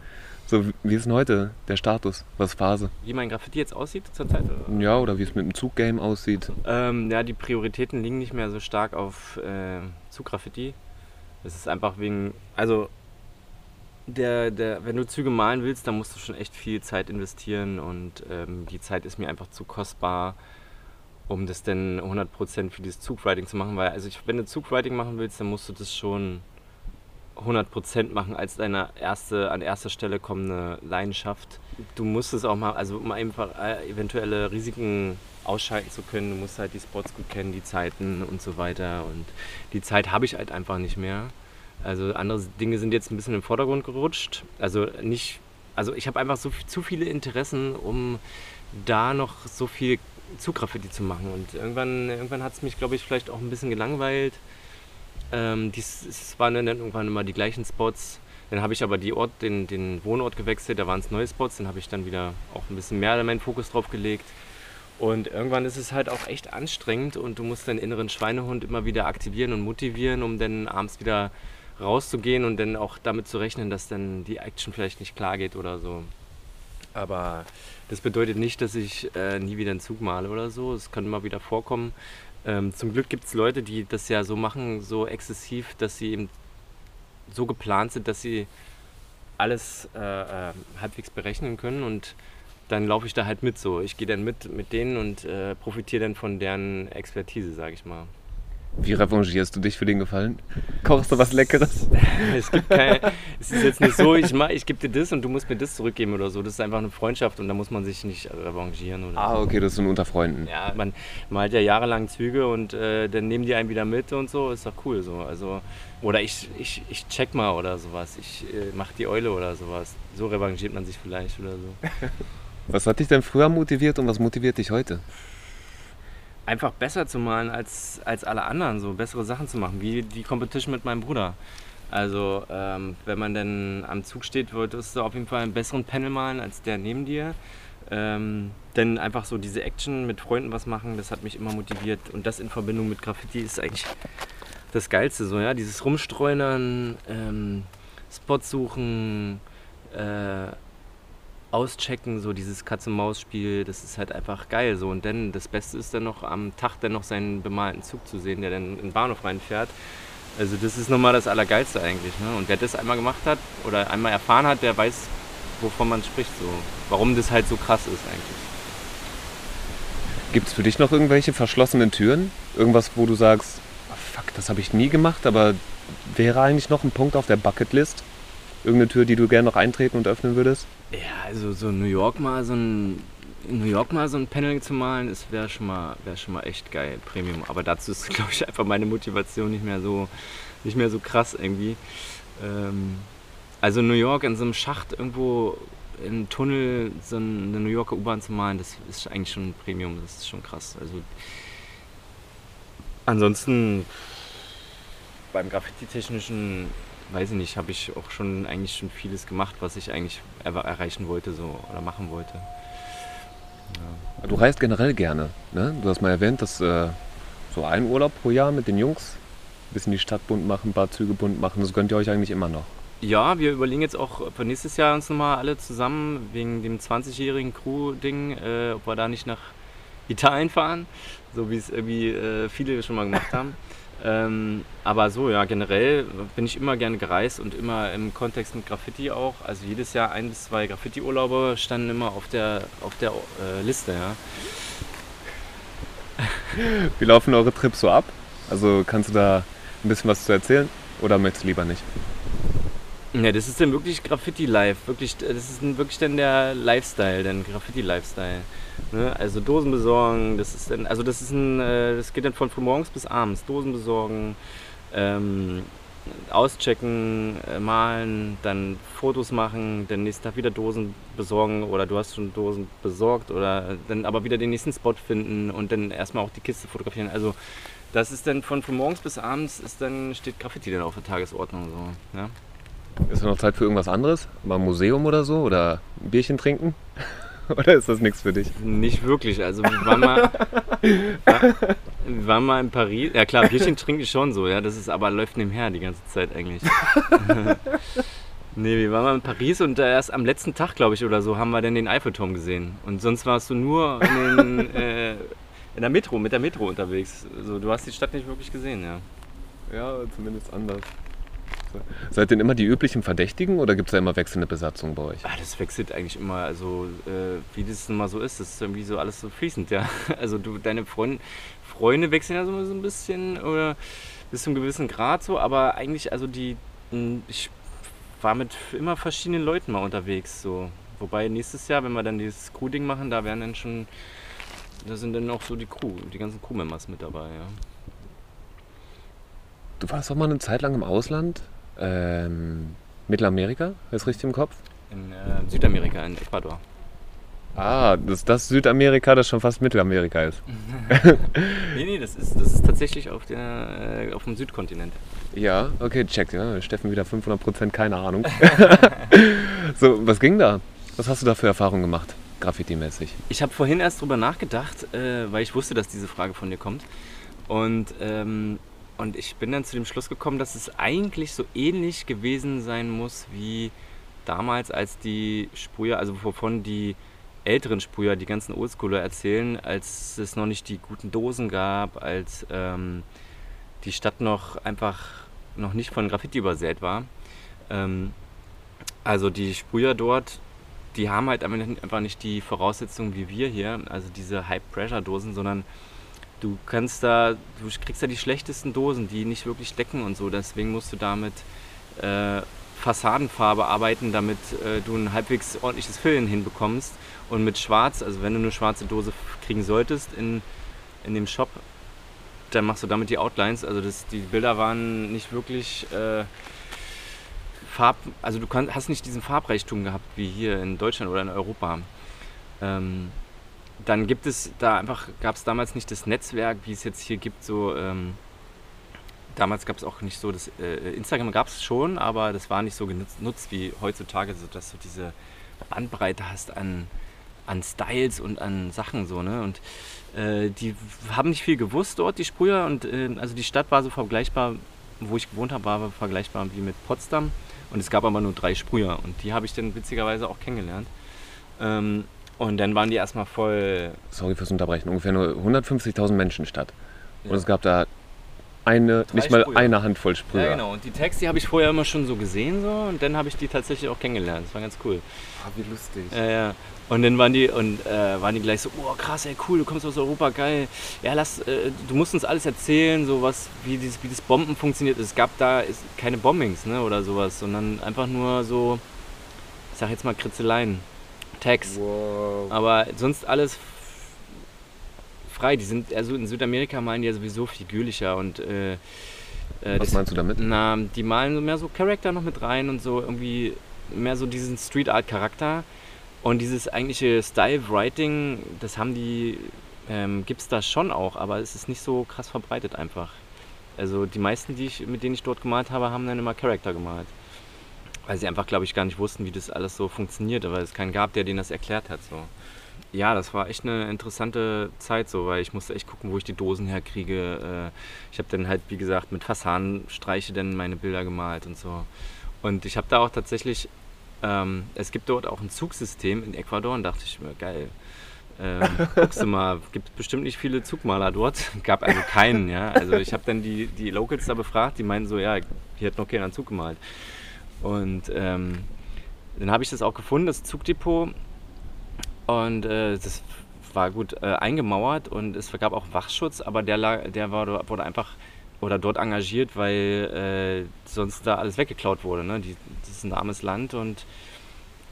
So, wie ist denn heute der Status? Was Phase? Wie mein Graffiti jetzt aussieht zurzeit? Ja, oder wie es mit dem Zuggame aussieht? Ähm, ja, die Prioritäten liegen nicht mehr so stark auf äh, Zuggraffiti. Es ist einfach wegen, also der, der, wenn du Züge malen willst, dann musst du schon echt viel Zeit investieren und ähm, die Zeit ist mir einfach zu kostbar, um das dann 100% für dieses Zugwriting zu machen, weil also ich, wenn du Zugwriting machen willst, dann musst du das schon 100% machen als deine erste, an erster Stelle kommende Leidenschaft. Du musst es auch mal, also um einfach äh, eventuelle Risiken ausschalten zu können, du musst halt die Spots gut kennen, die Zeiten und so weiter. Und die Zeit habe ich halt einfach nicht mehr. Also andere Dinge sind jetzt ein bisschen im Vordergrund gerutscht. Also nicht, also ich habe einfach so zu viele Interessen, um da noch so viel Die zu machen. Und irgendwann, irgendwann hat es mich, glaube ich, vielleicht auch ein bisschen gelangweilt. Ähm, dies, es waren dann irgendwann immer die gleichen Spots. Dann habe ich aber Ort, den, den Wohnort gewechselt, da waren es neue Spots, dann habe ich dann wieder auch ein bisschen mehr meinen Fokus drauf gelegt. Und irgendwann ist es halt auch echt anstrengend und du musst deinen inneren Schweinehund immer wieder aktivieren und motivieren, um dann abends wieder rauszugehen und dann auch damit zu rechnen, dass dann die Action vielleicht nicht klar geht oder so. Aber das bedeutet nicht, dass ich äh, nie wieder einen Zug male oder so. Es kann immer wieder vorkommen. Ähm, zum Glück gibt es Leute, die das ja so machen, so exzessiv, dass sie eben so geplant sind, dass sie alles äh, äh, halbwegs berechnen können und dann laufe ich da halt mit so. Ich gehe dann mit mit denen und äh, profitiere dann von deren Expertise, sage ich mal. Wie revanchierst du dich für den Gefallen? Kochst du was Leckeres? *laughs* Es gibt kein, es ist jetzt nicht so, ich, mach- ich gebe dir das und du musst mir das zurückgeben oder so. Das ist einfach eine Freundschaft und da muss man sich nicht revanchieren oder Ah, okay, das sind unter Freunden. Ja, man malt ja jahrelang Züge und äh, dann nehmen die einen wieder mit und so, ist doch cool so. Also, oder ich, ich, ich check mal oder sowas, ich äh, mach die Eule oder sowas. So revanchiert man sich vielleicht oder so. *laughs* Was hat dich denn früher motiviert und was motiviert dich heute? Einfach besser zu malen als, als alle anderen, so bessere Sachen zu machen, wie die Competition mit meinem Bruder. Also, ähm, wenn man dann am Zug steht, würdest du auf jeden Fall einen besseren Panel malen als der neben dir. Ähm, denn einfach so diese Action mit Freunden was machen, das hat mich immer motiviert. Und das in Verbindung mit Graffiti ist eigentlich das Geilste. So, ja? Dieses Rumstreunern, ähm, Spots suchen, äh, auschecken, so dieses Katz-und-Maus-Spiel, das ist halt einfach geil. So. Und dann das Beste ist dann noch am Tag dann noch seinen bemalten Zug zu sehen, der dann in den Bahnhof reinfährt. Also das ist nochmal das Allergeilste eigentlich. Ne? Und wer das einmal gemacht hat oder einmal erfahren hat, der weiß, wovon man spricht. So. Warum das halt so krass ist eigentlich. Gibt es für dich noch irgendwelche verschlossenen Türen? Irgendwas, wo du sagst, "Ah, fuck, das habe ich nie gemacht, aber wäre eigentlich noch ein Punkt auf der Bucketlist? Irgendeine Tür, die du gerne noch eintreten und öffnen würdest? Ja, also so New York mal so ein in New York mal so ein Panel zu malen, das wäre schon mal wäre schon mal echt geil, Premium. Aber dazu ist *laughs* glaube ich einfach meine Motivation nicht mehr so nicht mehr so krass irgendwie. Ähm, also New York in so einem Schacht irgendwo im Tunnel so eine New Yorker U-Bahn zu malen, das ist eigentlich schon Premium, das ist schon krass. Also ansonsten beim Graffiti-technischen, weiß ich nicht, habe ich auch schon eigentlich schon vieles gemacht, was ich eigentlich er erreichen wollte so oder machen wollte. Du reist generell gerne. Ne? Du hast mal erwähnt, dass äh, so ein Urlaub pro Jahr mit den Jungs, ein bisschen die Stadt bunt machen, ein paar Züge bunt machen, das gönnt ihr euch eigentlich immer noch. Ja, wir überlegen jetzt auch für nächstes Jahr uns nochmal alle zusammen wegen dem 20-jährigen Crew-Ding, äh, ob wir da nicht nach Italien fahren, so wie es irgendwie äh, viele schon mal gemacht haben. *laughs* Ähm, aber so, ja, generell bin ich immer gerne gereist und immer im Kontext mit Graffiti auch. Also jedes Jahr ein bis zwei Graffiti-Urlaube standen immer auf der, auf der äh, Liste, ja. *laughs* Wie laufen eure Trips so ab? Also kannst du da ein bisschen was zu erzählen oder möchtest du lieber nicht? Ja, das ist dann wirklich Graffiti-Life. Wirklich, das ist dann wirklich dann der Lifestyle, der Graffiti-Lifestyle. Ne? Also Dosen besorgen, das ist dann, also das ist ein, äh, das geht dann von morgens bis abends. Dosen besorgen, ähm, auschecken, äh, malen, dann Fotos machen, dann nächsten Tag wieder Dosen besorgen oder du hast schon Dosen besorgt oder dann aber wieder den nächsten Spot finden und dann erstmal auch die Kiste fotografieren. Also das ist dann von, von morgens bis abends ist dann steht Graffiti dann auf der Tagesordnung so. Ja? Ist da noch Zeit für irgendwas anderes? Mal ein Museum oder so? Oder ein Bierchen trinken? *laughs* oder ist das nichts für dich? Nicht wirklich. Also wir waren mal, war, wir waren mal in Paris. Ja klar, Bierchen trinke ich schon so, ja. Das ist aber läuft nebenher die ganze Zeit eigentlich. *laughs* nee, wir waren mal in Paris und erst am letzten Tag, glaube ich, oder so, haben wir dann den Eiffelturm gesehen. Und sonst warst du nur in, den, äh, in der Metro, mit der Metro unterwegs. Also, du hast die Stadt nicht wirklich gesehen, ja. Ja, zumindest anders. Seid ihr denn immer die üblichen Verdächtigen oder gibt es da immer wechselnde Besatzung bei euch? Ah, das wechselt eigentlich immer, also äh, wie das immer so ist, das ist irgendwie so alles so fließend, ja. *laughs* Also du, deine Freund, Freunde wechseln ja so, ein bisschen oder bis zu einem gewissen Grad so, aber eigentlich, also die, mh, ich war mit immer verschiedenen Leuten mal unterwegs, so. Wobei nächstes Jahr, wenn wir dann dieses Crew-Ding machen, da werden dann schon, da sind dann auch so die Crew, die ganzen Crew-Members mit dabei, ja. Du warst doch mal eine Zeit lang im Ausland. Ähm, Mittelamerika, ist richtig im Kopf? In äh, Südamerika, in Ecuador. Ah, das, das Südamerika, das schon fast Mittelamerika ist. *laughs* Nee, nee, das ist, das ist tatsächlich auf, der, äh, auf dem Südkontinent. Ja, okay, check. Ja. Steffen wieder 500% keine Ahnung. *laughs* *laughs* so, was ging da? Was hast du da für Erfahrungen gemacht, Graffiti-mäßig? Ich habe vorhin erst drüber nachgedacht, äh, weil ich wusste, dass diese Frage von dir kommt. Und, ähm, und ich bin dann zu dem Schluss gekommen, dass es eigentlich so ähnlich gewesen sein muss wie damals, als die Sprüher, also wovon die älteren Sprüher, die ganzen Oldschooler erzählen, als es noch nicht die guten Dosen gab, als ähm, die Stadt noch einfach noch nicht von Graffiti übersät war. Ähm, also die Sprüher dort die haben halt einfach nicht- einfach nicht die Voraussetzungen wie wir hier, also diese High-Pressure-Dosen, sondern du kannst da, du kriegst da die schlechtesten Dosen, die nicht wirklich decken und so. Deswegen musst du damit äh, Fassadenfarbe arbeiten, damit äh, du ein halbwegs ordentliches Fillen hinbekommst. Und mit Schwarz, also wenn du eine schwarze Dose kriegen solltest in, in dem Shop, dann machst du damit die Outlines. Also das, die Bilder waren nicht wirklich äh, Farb, also du kann, hast nicht diesen Farbreichtum gehabt wie hier in Deutschland oder in Europa. Ähm, dann gibt es da einfach, gab es damals nicht das Netzwerk, wie es jetzt hier gibt, so ähm, damals gab es auch nicht so das äh, Instagram gab es schon, aber das war nicht so genutzt wie heutzutage, so dass du diese Bandbreite hast an, an Styles und an Sachen so, ne? Und äh, die haben nicht viel gewusst dort, die Sprüher, und äh, also die Stadt war so vergleichbar, wo ich gewohnt habe, war vergleichbar wie mit Potsdam. Und es gab aber nur drei Sprüher und die habe ich dann witzigerweise auch kennengelernt. Ähm, und dann waren die erstmal voll Sorry fürs Unterbrechen. Ungefähr nur 150.000 Menschen statt. Und Ja. es gab da eine, Drei nicht mal Sprüher. eine Handvoll Sprüher. Ja, genau. Und die die habe ich vorher immer schon so gesehen so und dann habe ich die tatsächlich auch kennengelernt. Das war ganz cool. Ah, wie lustig. Ja, ja. Und dann waren die und äh, waren die gleich so, oh krass, ey, cool, du kommst aus Europa, geil. Ja, lass, äh, du musst uns alles erzählen, so was, wie dieses, wie das Bomben funktioniert. Es gab da ist keine Bombings, ne, oder sowas, sondern einfach nur so, ich sag jetzt mal Kritzeleien, Tags. Wow. Aber sonst alles frei. Die sind, also in Südamerika malen die ja sowieso figürlicher und äh, äh, Was das- meinst du damit? na, die malen so mehr so Charakter noch mit rein und so irgendwie mehr so diesen Street Art Charakter. Und dieses eigentliche Style Writing, das haben die, ähm, gibt es da schon auch, aber es ist nicht so krass verbreitet einfach. Also die meisten, die ich, mit denen ich dort gemalt habe, haben dann immer Charakter gemalt. Weil sie einfach, glaube ich, gar nicht wussten, wie das alles so funktioniert, weil es keinen gab, der denen das erklärt hat. So. Ja, das war echt eine interessante Zeit so, weil ich musste echt gucken, wo ich die Dosen herkriege. Äh, Ich habe dann halt, wie gesagt, mit Fassadenstreiche dann meine Bilder gemalt und so. Und ich habe da auch tatsächlich, ähm, es gibt dort auch ein Zugsystem in Ecuador und dachte ich mir, geil. Ähm, *laughs* guckst du mal, gibt bestimmt nicht viele Zugmaler dort. *laughs* Gab also keinen, ja. Also ich habe dann die, die Locals da befragt, die meinten so, ja, hier hat noch keiner einen Zug gemalt. Und ähm, dann habe ich das auch gefunden, das Zugdepot. Und äh, das war gut äh, eingemauert und es gab auch Wachschutz, aber der, der war, wurde einfach oder dort engagiert, weil äh, sonst da alles weggeklaut wurde. Ne? Die, das ist ein armes Land und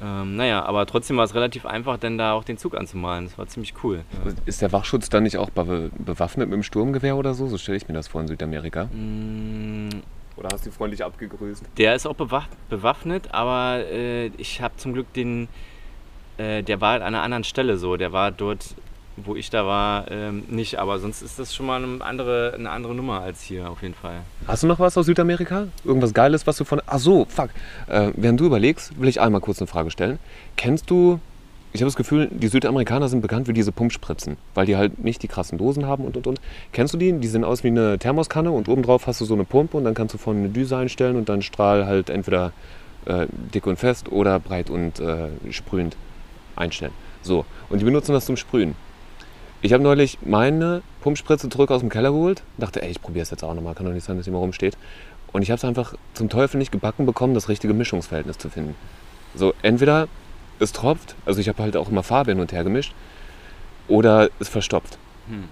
ähm, naja, aber trotzdem war es relativ einfach, denn da auch den Zug anzumalen. Das war ziemlich cool. Ist der Wachschutz dann nicht auch be bewaffnet mit dem Sturmgewehr oder so? So stelle ich mir das vor in Südamerika. Mm, Oder hast du freundlich abgegrüßt? Der ist auch bewaffnet, aber äh, ich habe zum Glück den, äh, der war an einer anderen Stelle so, der war dort, wo ich da war, ähm, nicht, aber sonst ist das schon mal eine andere, eine andere Nummer als hier auf jeden Fall. Hast du noch was aus Südamerika? Irgendwas Geiles, was du von. Ach so, fuck. Äh, während du überlegst, will ich einmal kurz eine Frage stellen. Kennst du. Ich habe das Gefühl, die Südamerikaner sind bekannt für diese Pumpspritzen, weil die halt nicht die krassen Dosen haben und und und. Kennst du die? Die sehen aus wie eine Thermoskanne und obendrauf hast du so eine Pumpe und dann kannst du vorne eine Düse einstellen und dann Strahl halt entweder äh, dick und fest oder breit und äh, sprühend einstellen. So, und die benutzen das zum Sprühen. Ich habe neulich meine Pumpspritze zurück aus dem Keller geholt. Dachte, ey, ich probiere es jetzt auch nochmal. Kann doch nicht sein, dass die mal rumsteht. Und ich habe es einfach zum Teufel nicht gebacken bekommen, das richtige Mischungsverhältnis zu finden. So, entweder es tropft, also ich habe halt auch immer Farbe hin und her gemischt, oder es verstopft. Hm.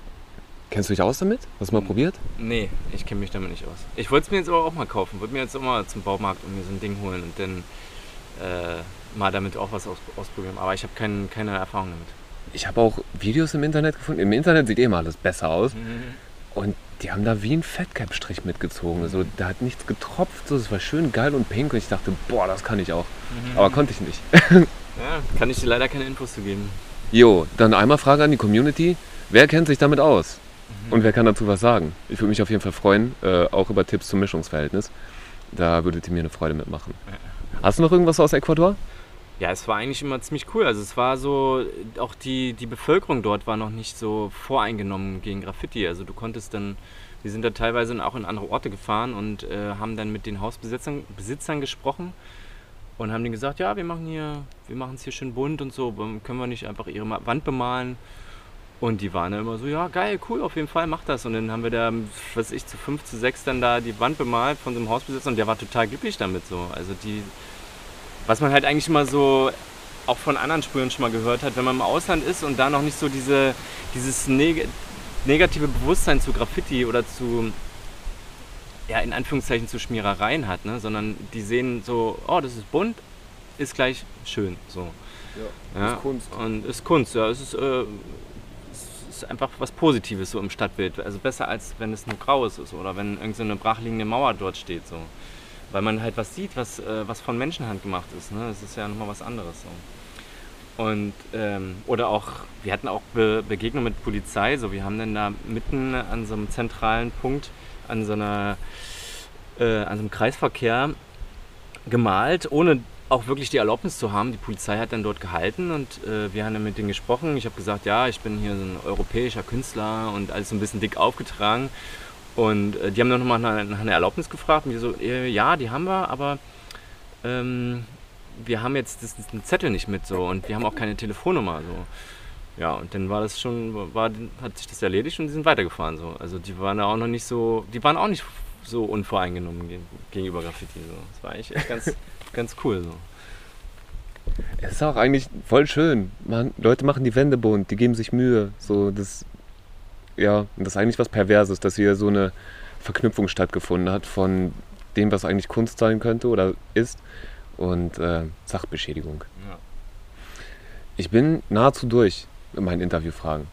Kennst du dich aus damit? Hast du mal probiert? Nee, ich kenne mich damit nicht aus. Ich wollte es mir jetzt aber auch mal kaufen, wollte mir jetzt auch mal zum Baumarkt und mir so ein Ding holen und dann äh, mal damit auch was aus, ausprobieren. Aber ich habe kein, keine Erfahrung damit. Ich habe auch Videos im Internet gefunden. Im Internet sieht eh immer alles besser aus. Und die haben da wie ein Fettcap-Strich mitgezogen. Also da hat nichts getropft. So, es war schön geil und pink. Und ich dachte, boah, das kann ich auch. Aber konnte ich nicht. *laughs* Ja, kann ich dir leider keine Infos zu geben. Jo, dann einmal Frage an die Community. Wer kennt sich damit aus? Und wer kann dazu was sagen? Ich würde mich auf jeden Fall freuen, äh, auch über Tipps zum Mischungsverhältnis. Da würdet ihr mir eine Freude mitmachen. Hast du noch irgendwas aus Ecuador? Ja, es war eigentlich immer ziemlich cool. Also es war so, auch die, die Bevölkerung dort war noch nicht so voreingenommen gegen Graffiti. Also du konntest dann, wir sind da teilweise auch in andere Orte gefahren und äh, haben dann mit den Hausbesitzern Besitzern gesprochen und haben denen gesagt, ja, wir machen hier, wir machen es hier schön bunt und so, können wir nicht einfach ihre Wand bemalen? Und die waren dann immer so, ja, geil, cool, auf jeden Fall, mach das. Und dann haben wir da, was ich, zu fünf, zu sechs dann da die Wand bemalt von so einem Hausbesitzer und der war total glücklich damit so. Also die, was man halt eigentlich immer so auch von anderen Sprühern schon mal gehört hat, wenn man im Ausland ist und da noch nicht so diese, dieses neg negative Bewusstsein zu Graffiti oder zu, ja, in Anführungszeichen zu Schmierereien hat, ne? sondern die sehen so, oh, das ist bunt, ist gleich schön. So. Ja, ist Kunst. Und ist Kunst, ja. Es ist, äh, es ist einfach was Positives so im Stadtbild. Also besser als wenn es nur graues ist oder wenn irgendeine so eine brachliegende Mauer dort steht. So. Weil man halt was sieht, was, äh, was von Menschenhand gemacht ist. Ne? Das ist ja nochmal was anderes. So. Und, ähm, oder auch, wir hatten auch Be Begegnungen mit Polizei. So, wir haben dann da mitten an so einem zentralen Punkt, an so einer, äh, an so einem Kreisverkehr gemalt, ohne auch wirklich die Erlaubnis zu haben. Die Polizei hat dann dort gehalten und äh, wir haben dann mit denen gesprochen. Ich habe gesagt, ja, ich bin hier so ein europäischer Künstler und alles so ein bisschen dick aufgetragen. Und äh, die haben dann nochmal nach, nach einer Erlaubnis gefragt. Und wir so, äh, ja, die haben wir, aber ähm, wir haben jetzt das, den Zettel nicht mit so und wir haben auch keine Telefonnummer. So. Ja, und dann war das schon, war, hat sich das erledigt und die sind weitergefahren. So. Also die waren auch noch nicht so, die waren auch nicht so unvoreingenommen gegenüber Graffiti. So. Das war eigentlich echt ganz, *laughs* ganz cool. So. Es ist auch eigentlich voll schön. Man, Leute machen die Wände bunt, die geben sich Mühe. So, das, ja, das ist eigentlich was Perverses, dass hier so eine Verknüpfung stattgefunden hat von dem, was eigentlich Kunst sein könnte oder ist, und äh, Sachbeschädigung. Ja. Ich bin nahezu durch mit meinen Interviewfragen.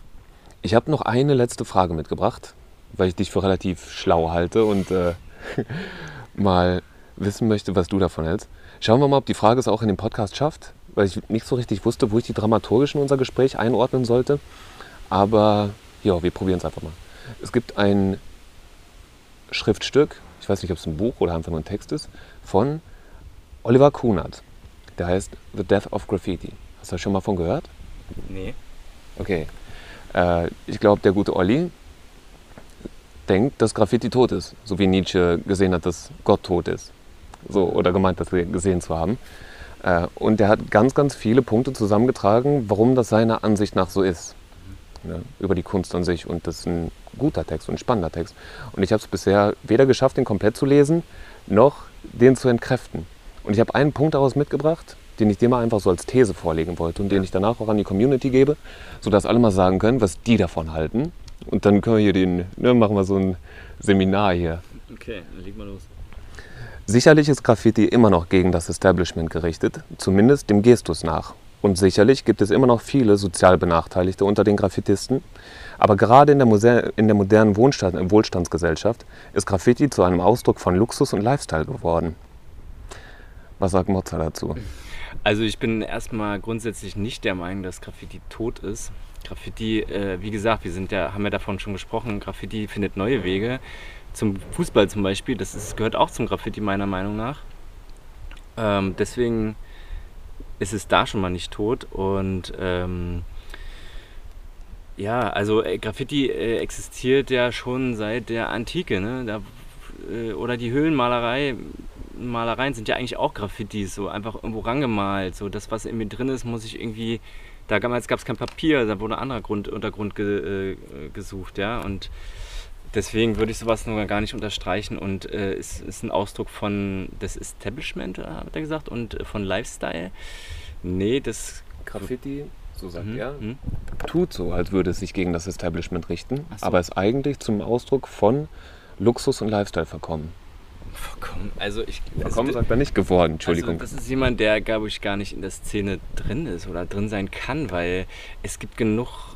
Ich habe noch eine letzte Frage mitgebracht, weil ich dich für relativ schlau halte und äh, *laughs* mal wissen möchte, was du davon hältst. Schauen wir mal, ob die Frage es auch in dem Podcast schafft, weil ich nicht so richtig wusste, wo ich die dramaturgisch in unser Gespräch einordnen sollte. Aber ja, wir probieren es einfach mal. Es gibt ein Schriftstück, ich weiß nicht, ob es ein Buch oder einfach nur ein Text ist, von Oliver Kunert. Der heißt The Death of Graffiti. Hast du da schon mal von gehört? Nee. Okay. Äh, ich glaube, der gute Olli denkt, dass Graffiti tot ist. So wie Nietzsche gesehen hat, dass Gott tot ist. So, oder gemeint, das gesehen zu haben. Äh, und der hat ganz, ganz viele Punkte zusammengetragen, warum das seiner Ansicht nach so ist. Ne, über die Kunst an sich. Und das ist ein guter Text und ein spannender Text. Und ich habe es bisher weder geschafft, den komplett zu lesen, noch den zu entkräften. Und ich habe einen Punkt daraus mitgebracht, den ich dir mal einfach so als These vorlegen wollte und den ich danach auch an die Community gebe, sodass alle mal sagen können, was die davon halten. Und dann können wir hier den, ne, machen wir so ein Seminar hier. Okay, dann leg mal los. Sicherlich ist Graffiti immer noch gegen das Establishment gerichtet, zumindest dem Gestus nach. Und sicherlich gibt es immer noch viele sozial Benachteiligte unter den Graffitisten. Aber gerade in der, in der modernen Wohnstand Wohlstandsgesellschaft ist Graffiti zu einem Ausdruck von Luxus und Lifestyle geworden. Was sagt Mozart dazu? Also ich bin erstmal grundsätzlich nicht der Meinung, dass Graffiti tot ist. Graffiti, äh, wie gesagt, wir sind ja, haben ja davon schon gesprochen, Graffiti findet neue Wege. Zum Fußball zum Beispiel, das ist, gehört auch zum Graffiti meiner Meinung nach. Ähm, deswegen ist es da schon mal nicht tot. Und ähm, ja, also äh, Graffiti äh, existiert ja schon seit der Antike. Ne? Da, äh, oder die Höhlenmalerei. Malereien sind ja eigentlich auch Graffitis, so einfach irgendwo rangemalt. So das, was in mir drin ist, muss ich irgendwie. Da damals gab es kein Papier, da wurde ein anderer Grund, Untergrund ge, äh, gesucht, ja. Und deswegen würde ich sowas nur gar nicht unterstreichen und äh, es ist ein Ausdruck von des Establishment, hat er gesagt, und äh, von Lifestyle. Nee, das Graffiti, so sagt Mhm, er, mhm. tut so, als würde es sich gegen das Establishment richten, so. aber ist eigentlich zum Ausdruck von Luxus und Lifestyle verkommen. Verkommen. Also ich. Verkommen also, sagt er nicht geworden, Entschuldigung. Also das ist jemand, der, glaube ich, gar nicht in der Szene drin ist oder drin sein kann, weil es gibt genug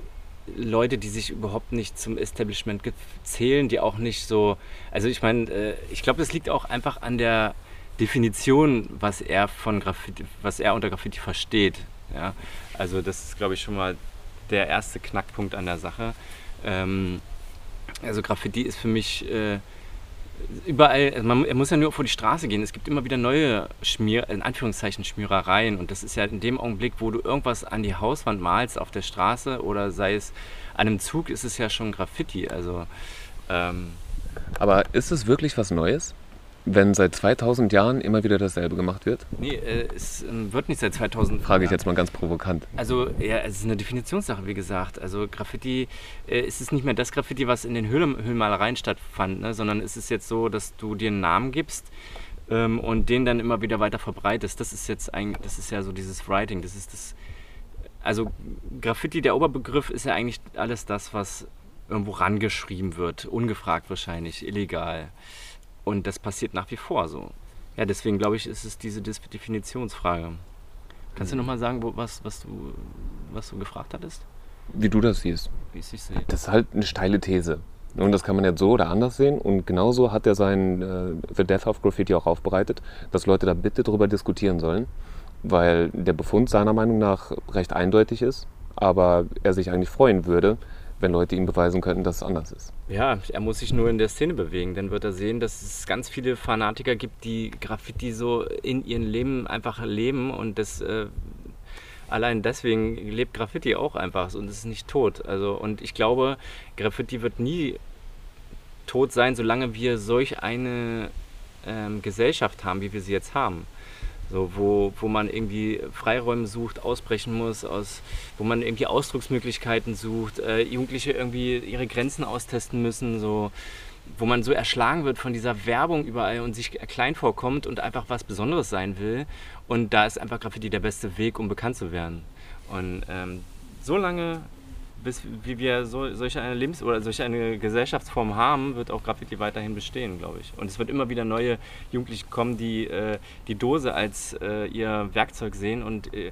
Leute, die sich überhaupt nicht zum Establishment zählen, die auch nicht so. Also ich meine, äh, ich glaube, das liegt auch einfach an der Definition, was er von Graffiti, was er unter Graffiti versteht. Ja? Also das ist, glaube ich, schon mal der erste Knackpunkt an der Sache. Ähm, also Graffiti ist für mich äh, überall, also man, er muss ja nur vor die Straße gehen. Es gibt immer wieder neue Schmier, in Anführungszeichen Schmierereien. Und das ist ja in dem Augenblick, wo du irgendwas an die Hauswand malst auf der Straße oder sei es an einem Zug, ist es ja schon Graffiti. Also ähm, aber ist es wirklich was Neues, wenn seit 2000 Jahren immer wieder dasselbe gemacht wird? nee, äh, es ähm, wird nicht seit 2000. Frage ich jetzt mal ganz provokant. Also, ja, es ist eine Definitionssache, wie gesagt. Also, Graffiti äh, es ist nicht mehr das Graffiti, was in den Höhlen, Höhlenmalereien stattfand, ne? sondern es ist jetzt so, dass du dir einen Namen gibst ähm, und den dann immer wieder weiter verbreitest. Das ist jetzt ein, das ist ja so dieses Writing, das ist das. Also Graffiti, der Oberbegriff ist ja eigentlich alles das, was irgendwo rangeschrieben wird, ungefragt wahrscheinlich, illegal. Und das passiert nach wie vor so. Ja, deswegen glaube ich, ist es diese Definitionsfrage. Kannst du nochmal sagen, wo, was, was, du, was du gefragt hattest? Wie du das siehst. Wie es sich sieht? Das ist halt eine steile These. Und das kann man jetzt so oder anders sehen. Und genauso hat er sein äh, The Death of Graffiti auch aufbereitet, dass Leute da bitte drüber diskutieren sollen, weil der Befund seiner Meinung nach recht eindeutig ist, aber er sich eigentlich freuen würde, wenn Leute ihm beweisen könnten, dass es anders ist. Ja, er muss sich nur in der Szene bewegen. Dann wird er sehen, dass es ganz viele Fanatiker gibt, die Graffiti so in ihrem Leben einfach leben und das äh, allein deswegen lebt Graffiti auch einfach und es ist nicht tot. Also und ich glaube, Graffiti wird nie tot sein, solange wir solch eine ähm, Gesellschaft haben, wie wir sie jetzt haben. So, wo, wo man irgendwie Freiräume sucht, ausbrechen muss, aus, wo man irgendwie Ausdrucksmöglichkeiten sucht, äh, Jugendliche irgendwie ihre Grenzen austesten müssen, so, wo man so erschlagen wird von dieser Werbung überall und sich klein vorkommt und einfach was Besonderes sein will. Und da ist einfach Graffiti der beste Weg, um bekannt zu werden. Und ähm, so lange, bis wie wir so, solche eine Lebens- oder solche eine Gesellschaftsform haben, wird auch Graffiti weiterhin bestehen, glaube ich. Und es wird immer wieder neue Jugendliche kommen, die äh, die Dose als äh, ihr Werkzeug sehen und äh,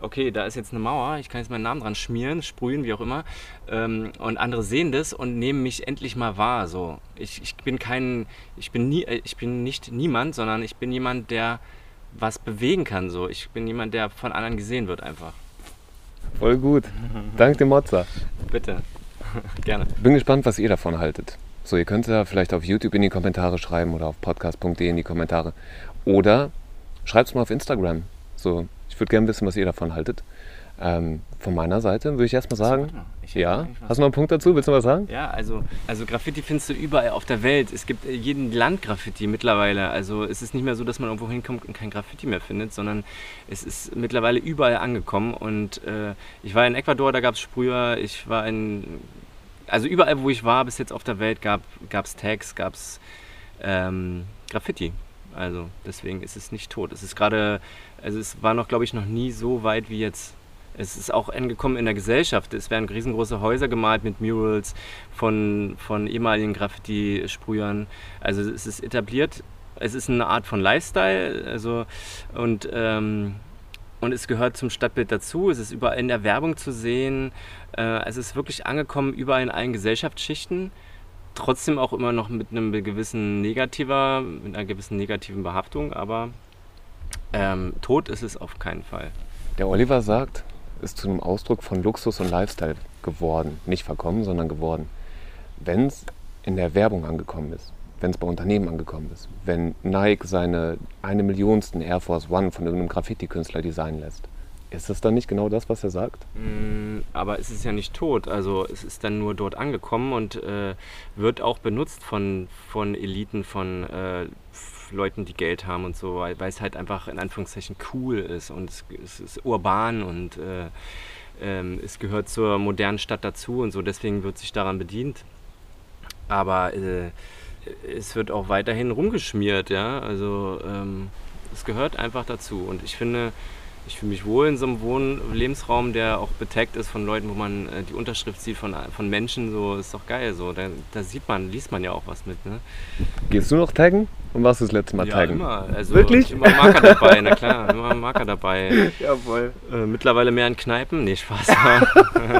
okay, da ist jetzt eine Mauer, ich kann jetzt meinen Namen dran schmieren, sprühen, wie auch immer. Ähm, und andere sehen das und nehmen mich endlich mal wahr. So. Ich, ich bin kein, ich bin nie, äh, ich bin nicht niemand, sondern ich bin jemand, der was bewegen kann. So. Ich bin jemand, der von anderen gesehen wird einfach. Voll gut. Dank dem Mozza. Bitte. *laughs* Gerne. Bin gespannt, was ihr davon haltet. So, ihr könnt es ja vielleicht auf YouTube in die Kommentare schreiben oder auf podcast.de in die Kommentare. Oder schreibt es mal auf Instagram. So, ich würde gerne wissen, was ihr davon haltet. Ähm, von meiner Seite würde ich erstmal sagen, hätte ja. Hast du noch einen Punkt dazu? Willst du was sagen? Ja, also, also Graffiti findest du überall auf der Welt. Es gibt in jedem Land Graffiti mittlerweile. Also es ist nicht mehr so, dass man irgendwo hinkommt und kein Graffiti mehr findet, sondern es ist mittlerweile überall angekommen. Und äh, ich war in Ecuador, da gab es Sprüher. Ich war in, also überall, wo ich war bis jetzt auf der Welt, gab es Tags, gab es ähm, Graffiti. Also deswegen ist es nicht tot. Es ist gerade, also es war noch, glaube ich, noch nie so weit wie jetzt. Es ist auch angekommen in der Gesellschaft. Es werden riesengroße Häuser gemalt mit Murals von, von ehemaligen Graffiti-Sprühern. Also es ist etabliert. Es ist eine Art von Lifestyle. Also, und, ähm, und es gehört zum Stadtbild dazu. Es ist überall in der Werbung zu sehen. Äh, es ist wirklich angekommen überall in allen Gesellschaftsschichten. Trotzdem auch immer noch mit einem gewissen negativer, mit einer gewissen negativen Behaftung, aber ähm, tot ist es auf keinen Fall. Der Oliver sagt, ist zu einem Ausdruck von Luxus und Lifestyle geworden. Nicht verkommen, sondern geworden. Wenn es in der Werbung angekommen ist, wenn es bei Unternehmen angekommen ist, wenn Nike seine eine Millionsten Air Force One von irgendeinem Graffiti-Künstler designen lässt, ist das dann nicht genau das, was er sagt? Mm, Aber es ist ja nicht tot, also es ist dann nur dort angekommen und äh, wird auch benutzt von, von Eliten, von äh, Leuten, die Geld haben und so, weil, es halt einfach in Anführungszeichen cool ist und es, es ist urban und äh, ähm, es gehört zur modernen Stadt dazu und so, deswegen wird sich daran bedient. Aber äh, es wird auch weiterhin rumgeschmiert, ja, also ähm, es gehört einfach dazu und ich finde, ich fühle mich wohl in so einem Wohn Lebensraum, der auch betaggt ist von Leuten, wo man äh, die Unterschrift sieht von, von Menschen. So ist doch geil. So, da, da sieht man, liest man ja auch was mit. Ne? Gehst du noch taggen? Und warst du das letzte Mal ja, taggen? immer. Also Wirklich? Immer Marker dabei, na klar, *laughs* immer Marker dabei. Jawohl. Äh, mittlerweile mehr in Kneipen. Nee, Spaß. *laughs*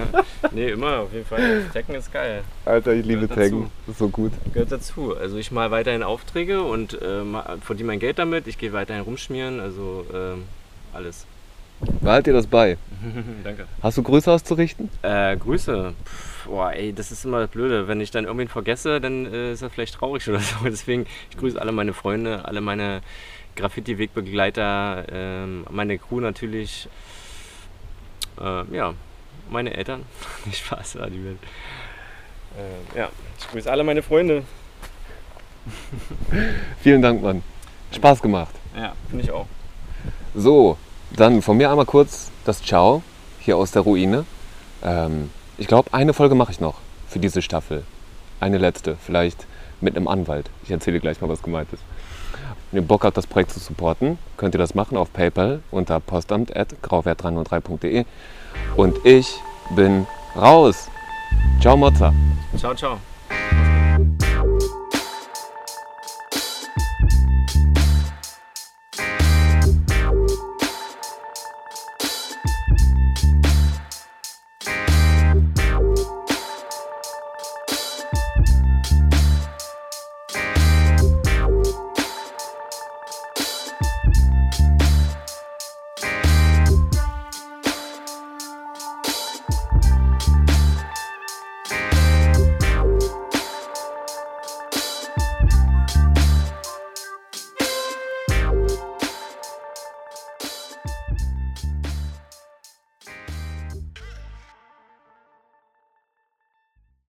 *laughs* nee, immer, auf jeden Fall. Taggen ist geil. Alter, ich liebe Gehört Taggen. dazu. Das ist so gut. Gehört dazu. Also ich mal weiterhin Aufträge und äh, verdiene mein Geld damit. Ich gehe weiterhin rumschmieren. Also ähm, alles. Behalt dir das bei. *laughs* Danke. Hast du Grüße auszurichten? Äh, Grüße. Boah, ey, das ist immer das Blöde. Wenn ich dann irgendwen vergesse, dann äh, ist das vielleicht traurig *laughs* oder so. Deswegen, ich grüße alle meine Freunde, alle meine Graffiti-Wegbegleiter, ähm, meine Crew natürlich. Äh, ja, meine Eltern. *laughs* Nicht Spaß, die Welt. Äh, ja, ich grüße alle meine Freunde. Vielen Dank, Mann. Spaß gemacht. Ja, finde ich auch. So, dann von mir einmal kurz das Ciao hier aus der Ruine. Ähm, ich glaube, eine Folge mache ich noch für diese Staffel. Eine letzte, vielleicht mit einem Anwalt. Ich erzähle gleich mal, was gemeint ist. Wenn ihr Bock habt, das Projekt zu supporten, könnt ihr das machen auf PayPal unter postamt.grauwert303.de. Und ich bin raus. Ciao, Mozza. Ciao, ciao.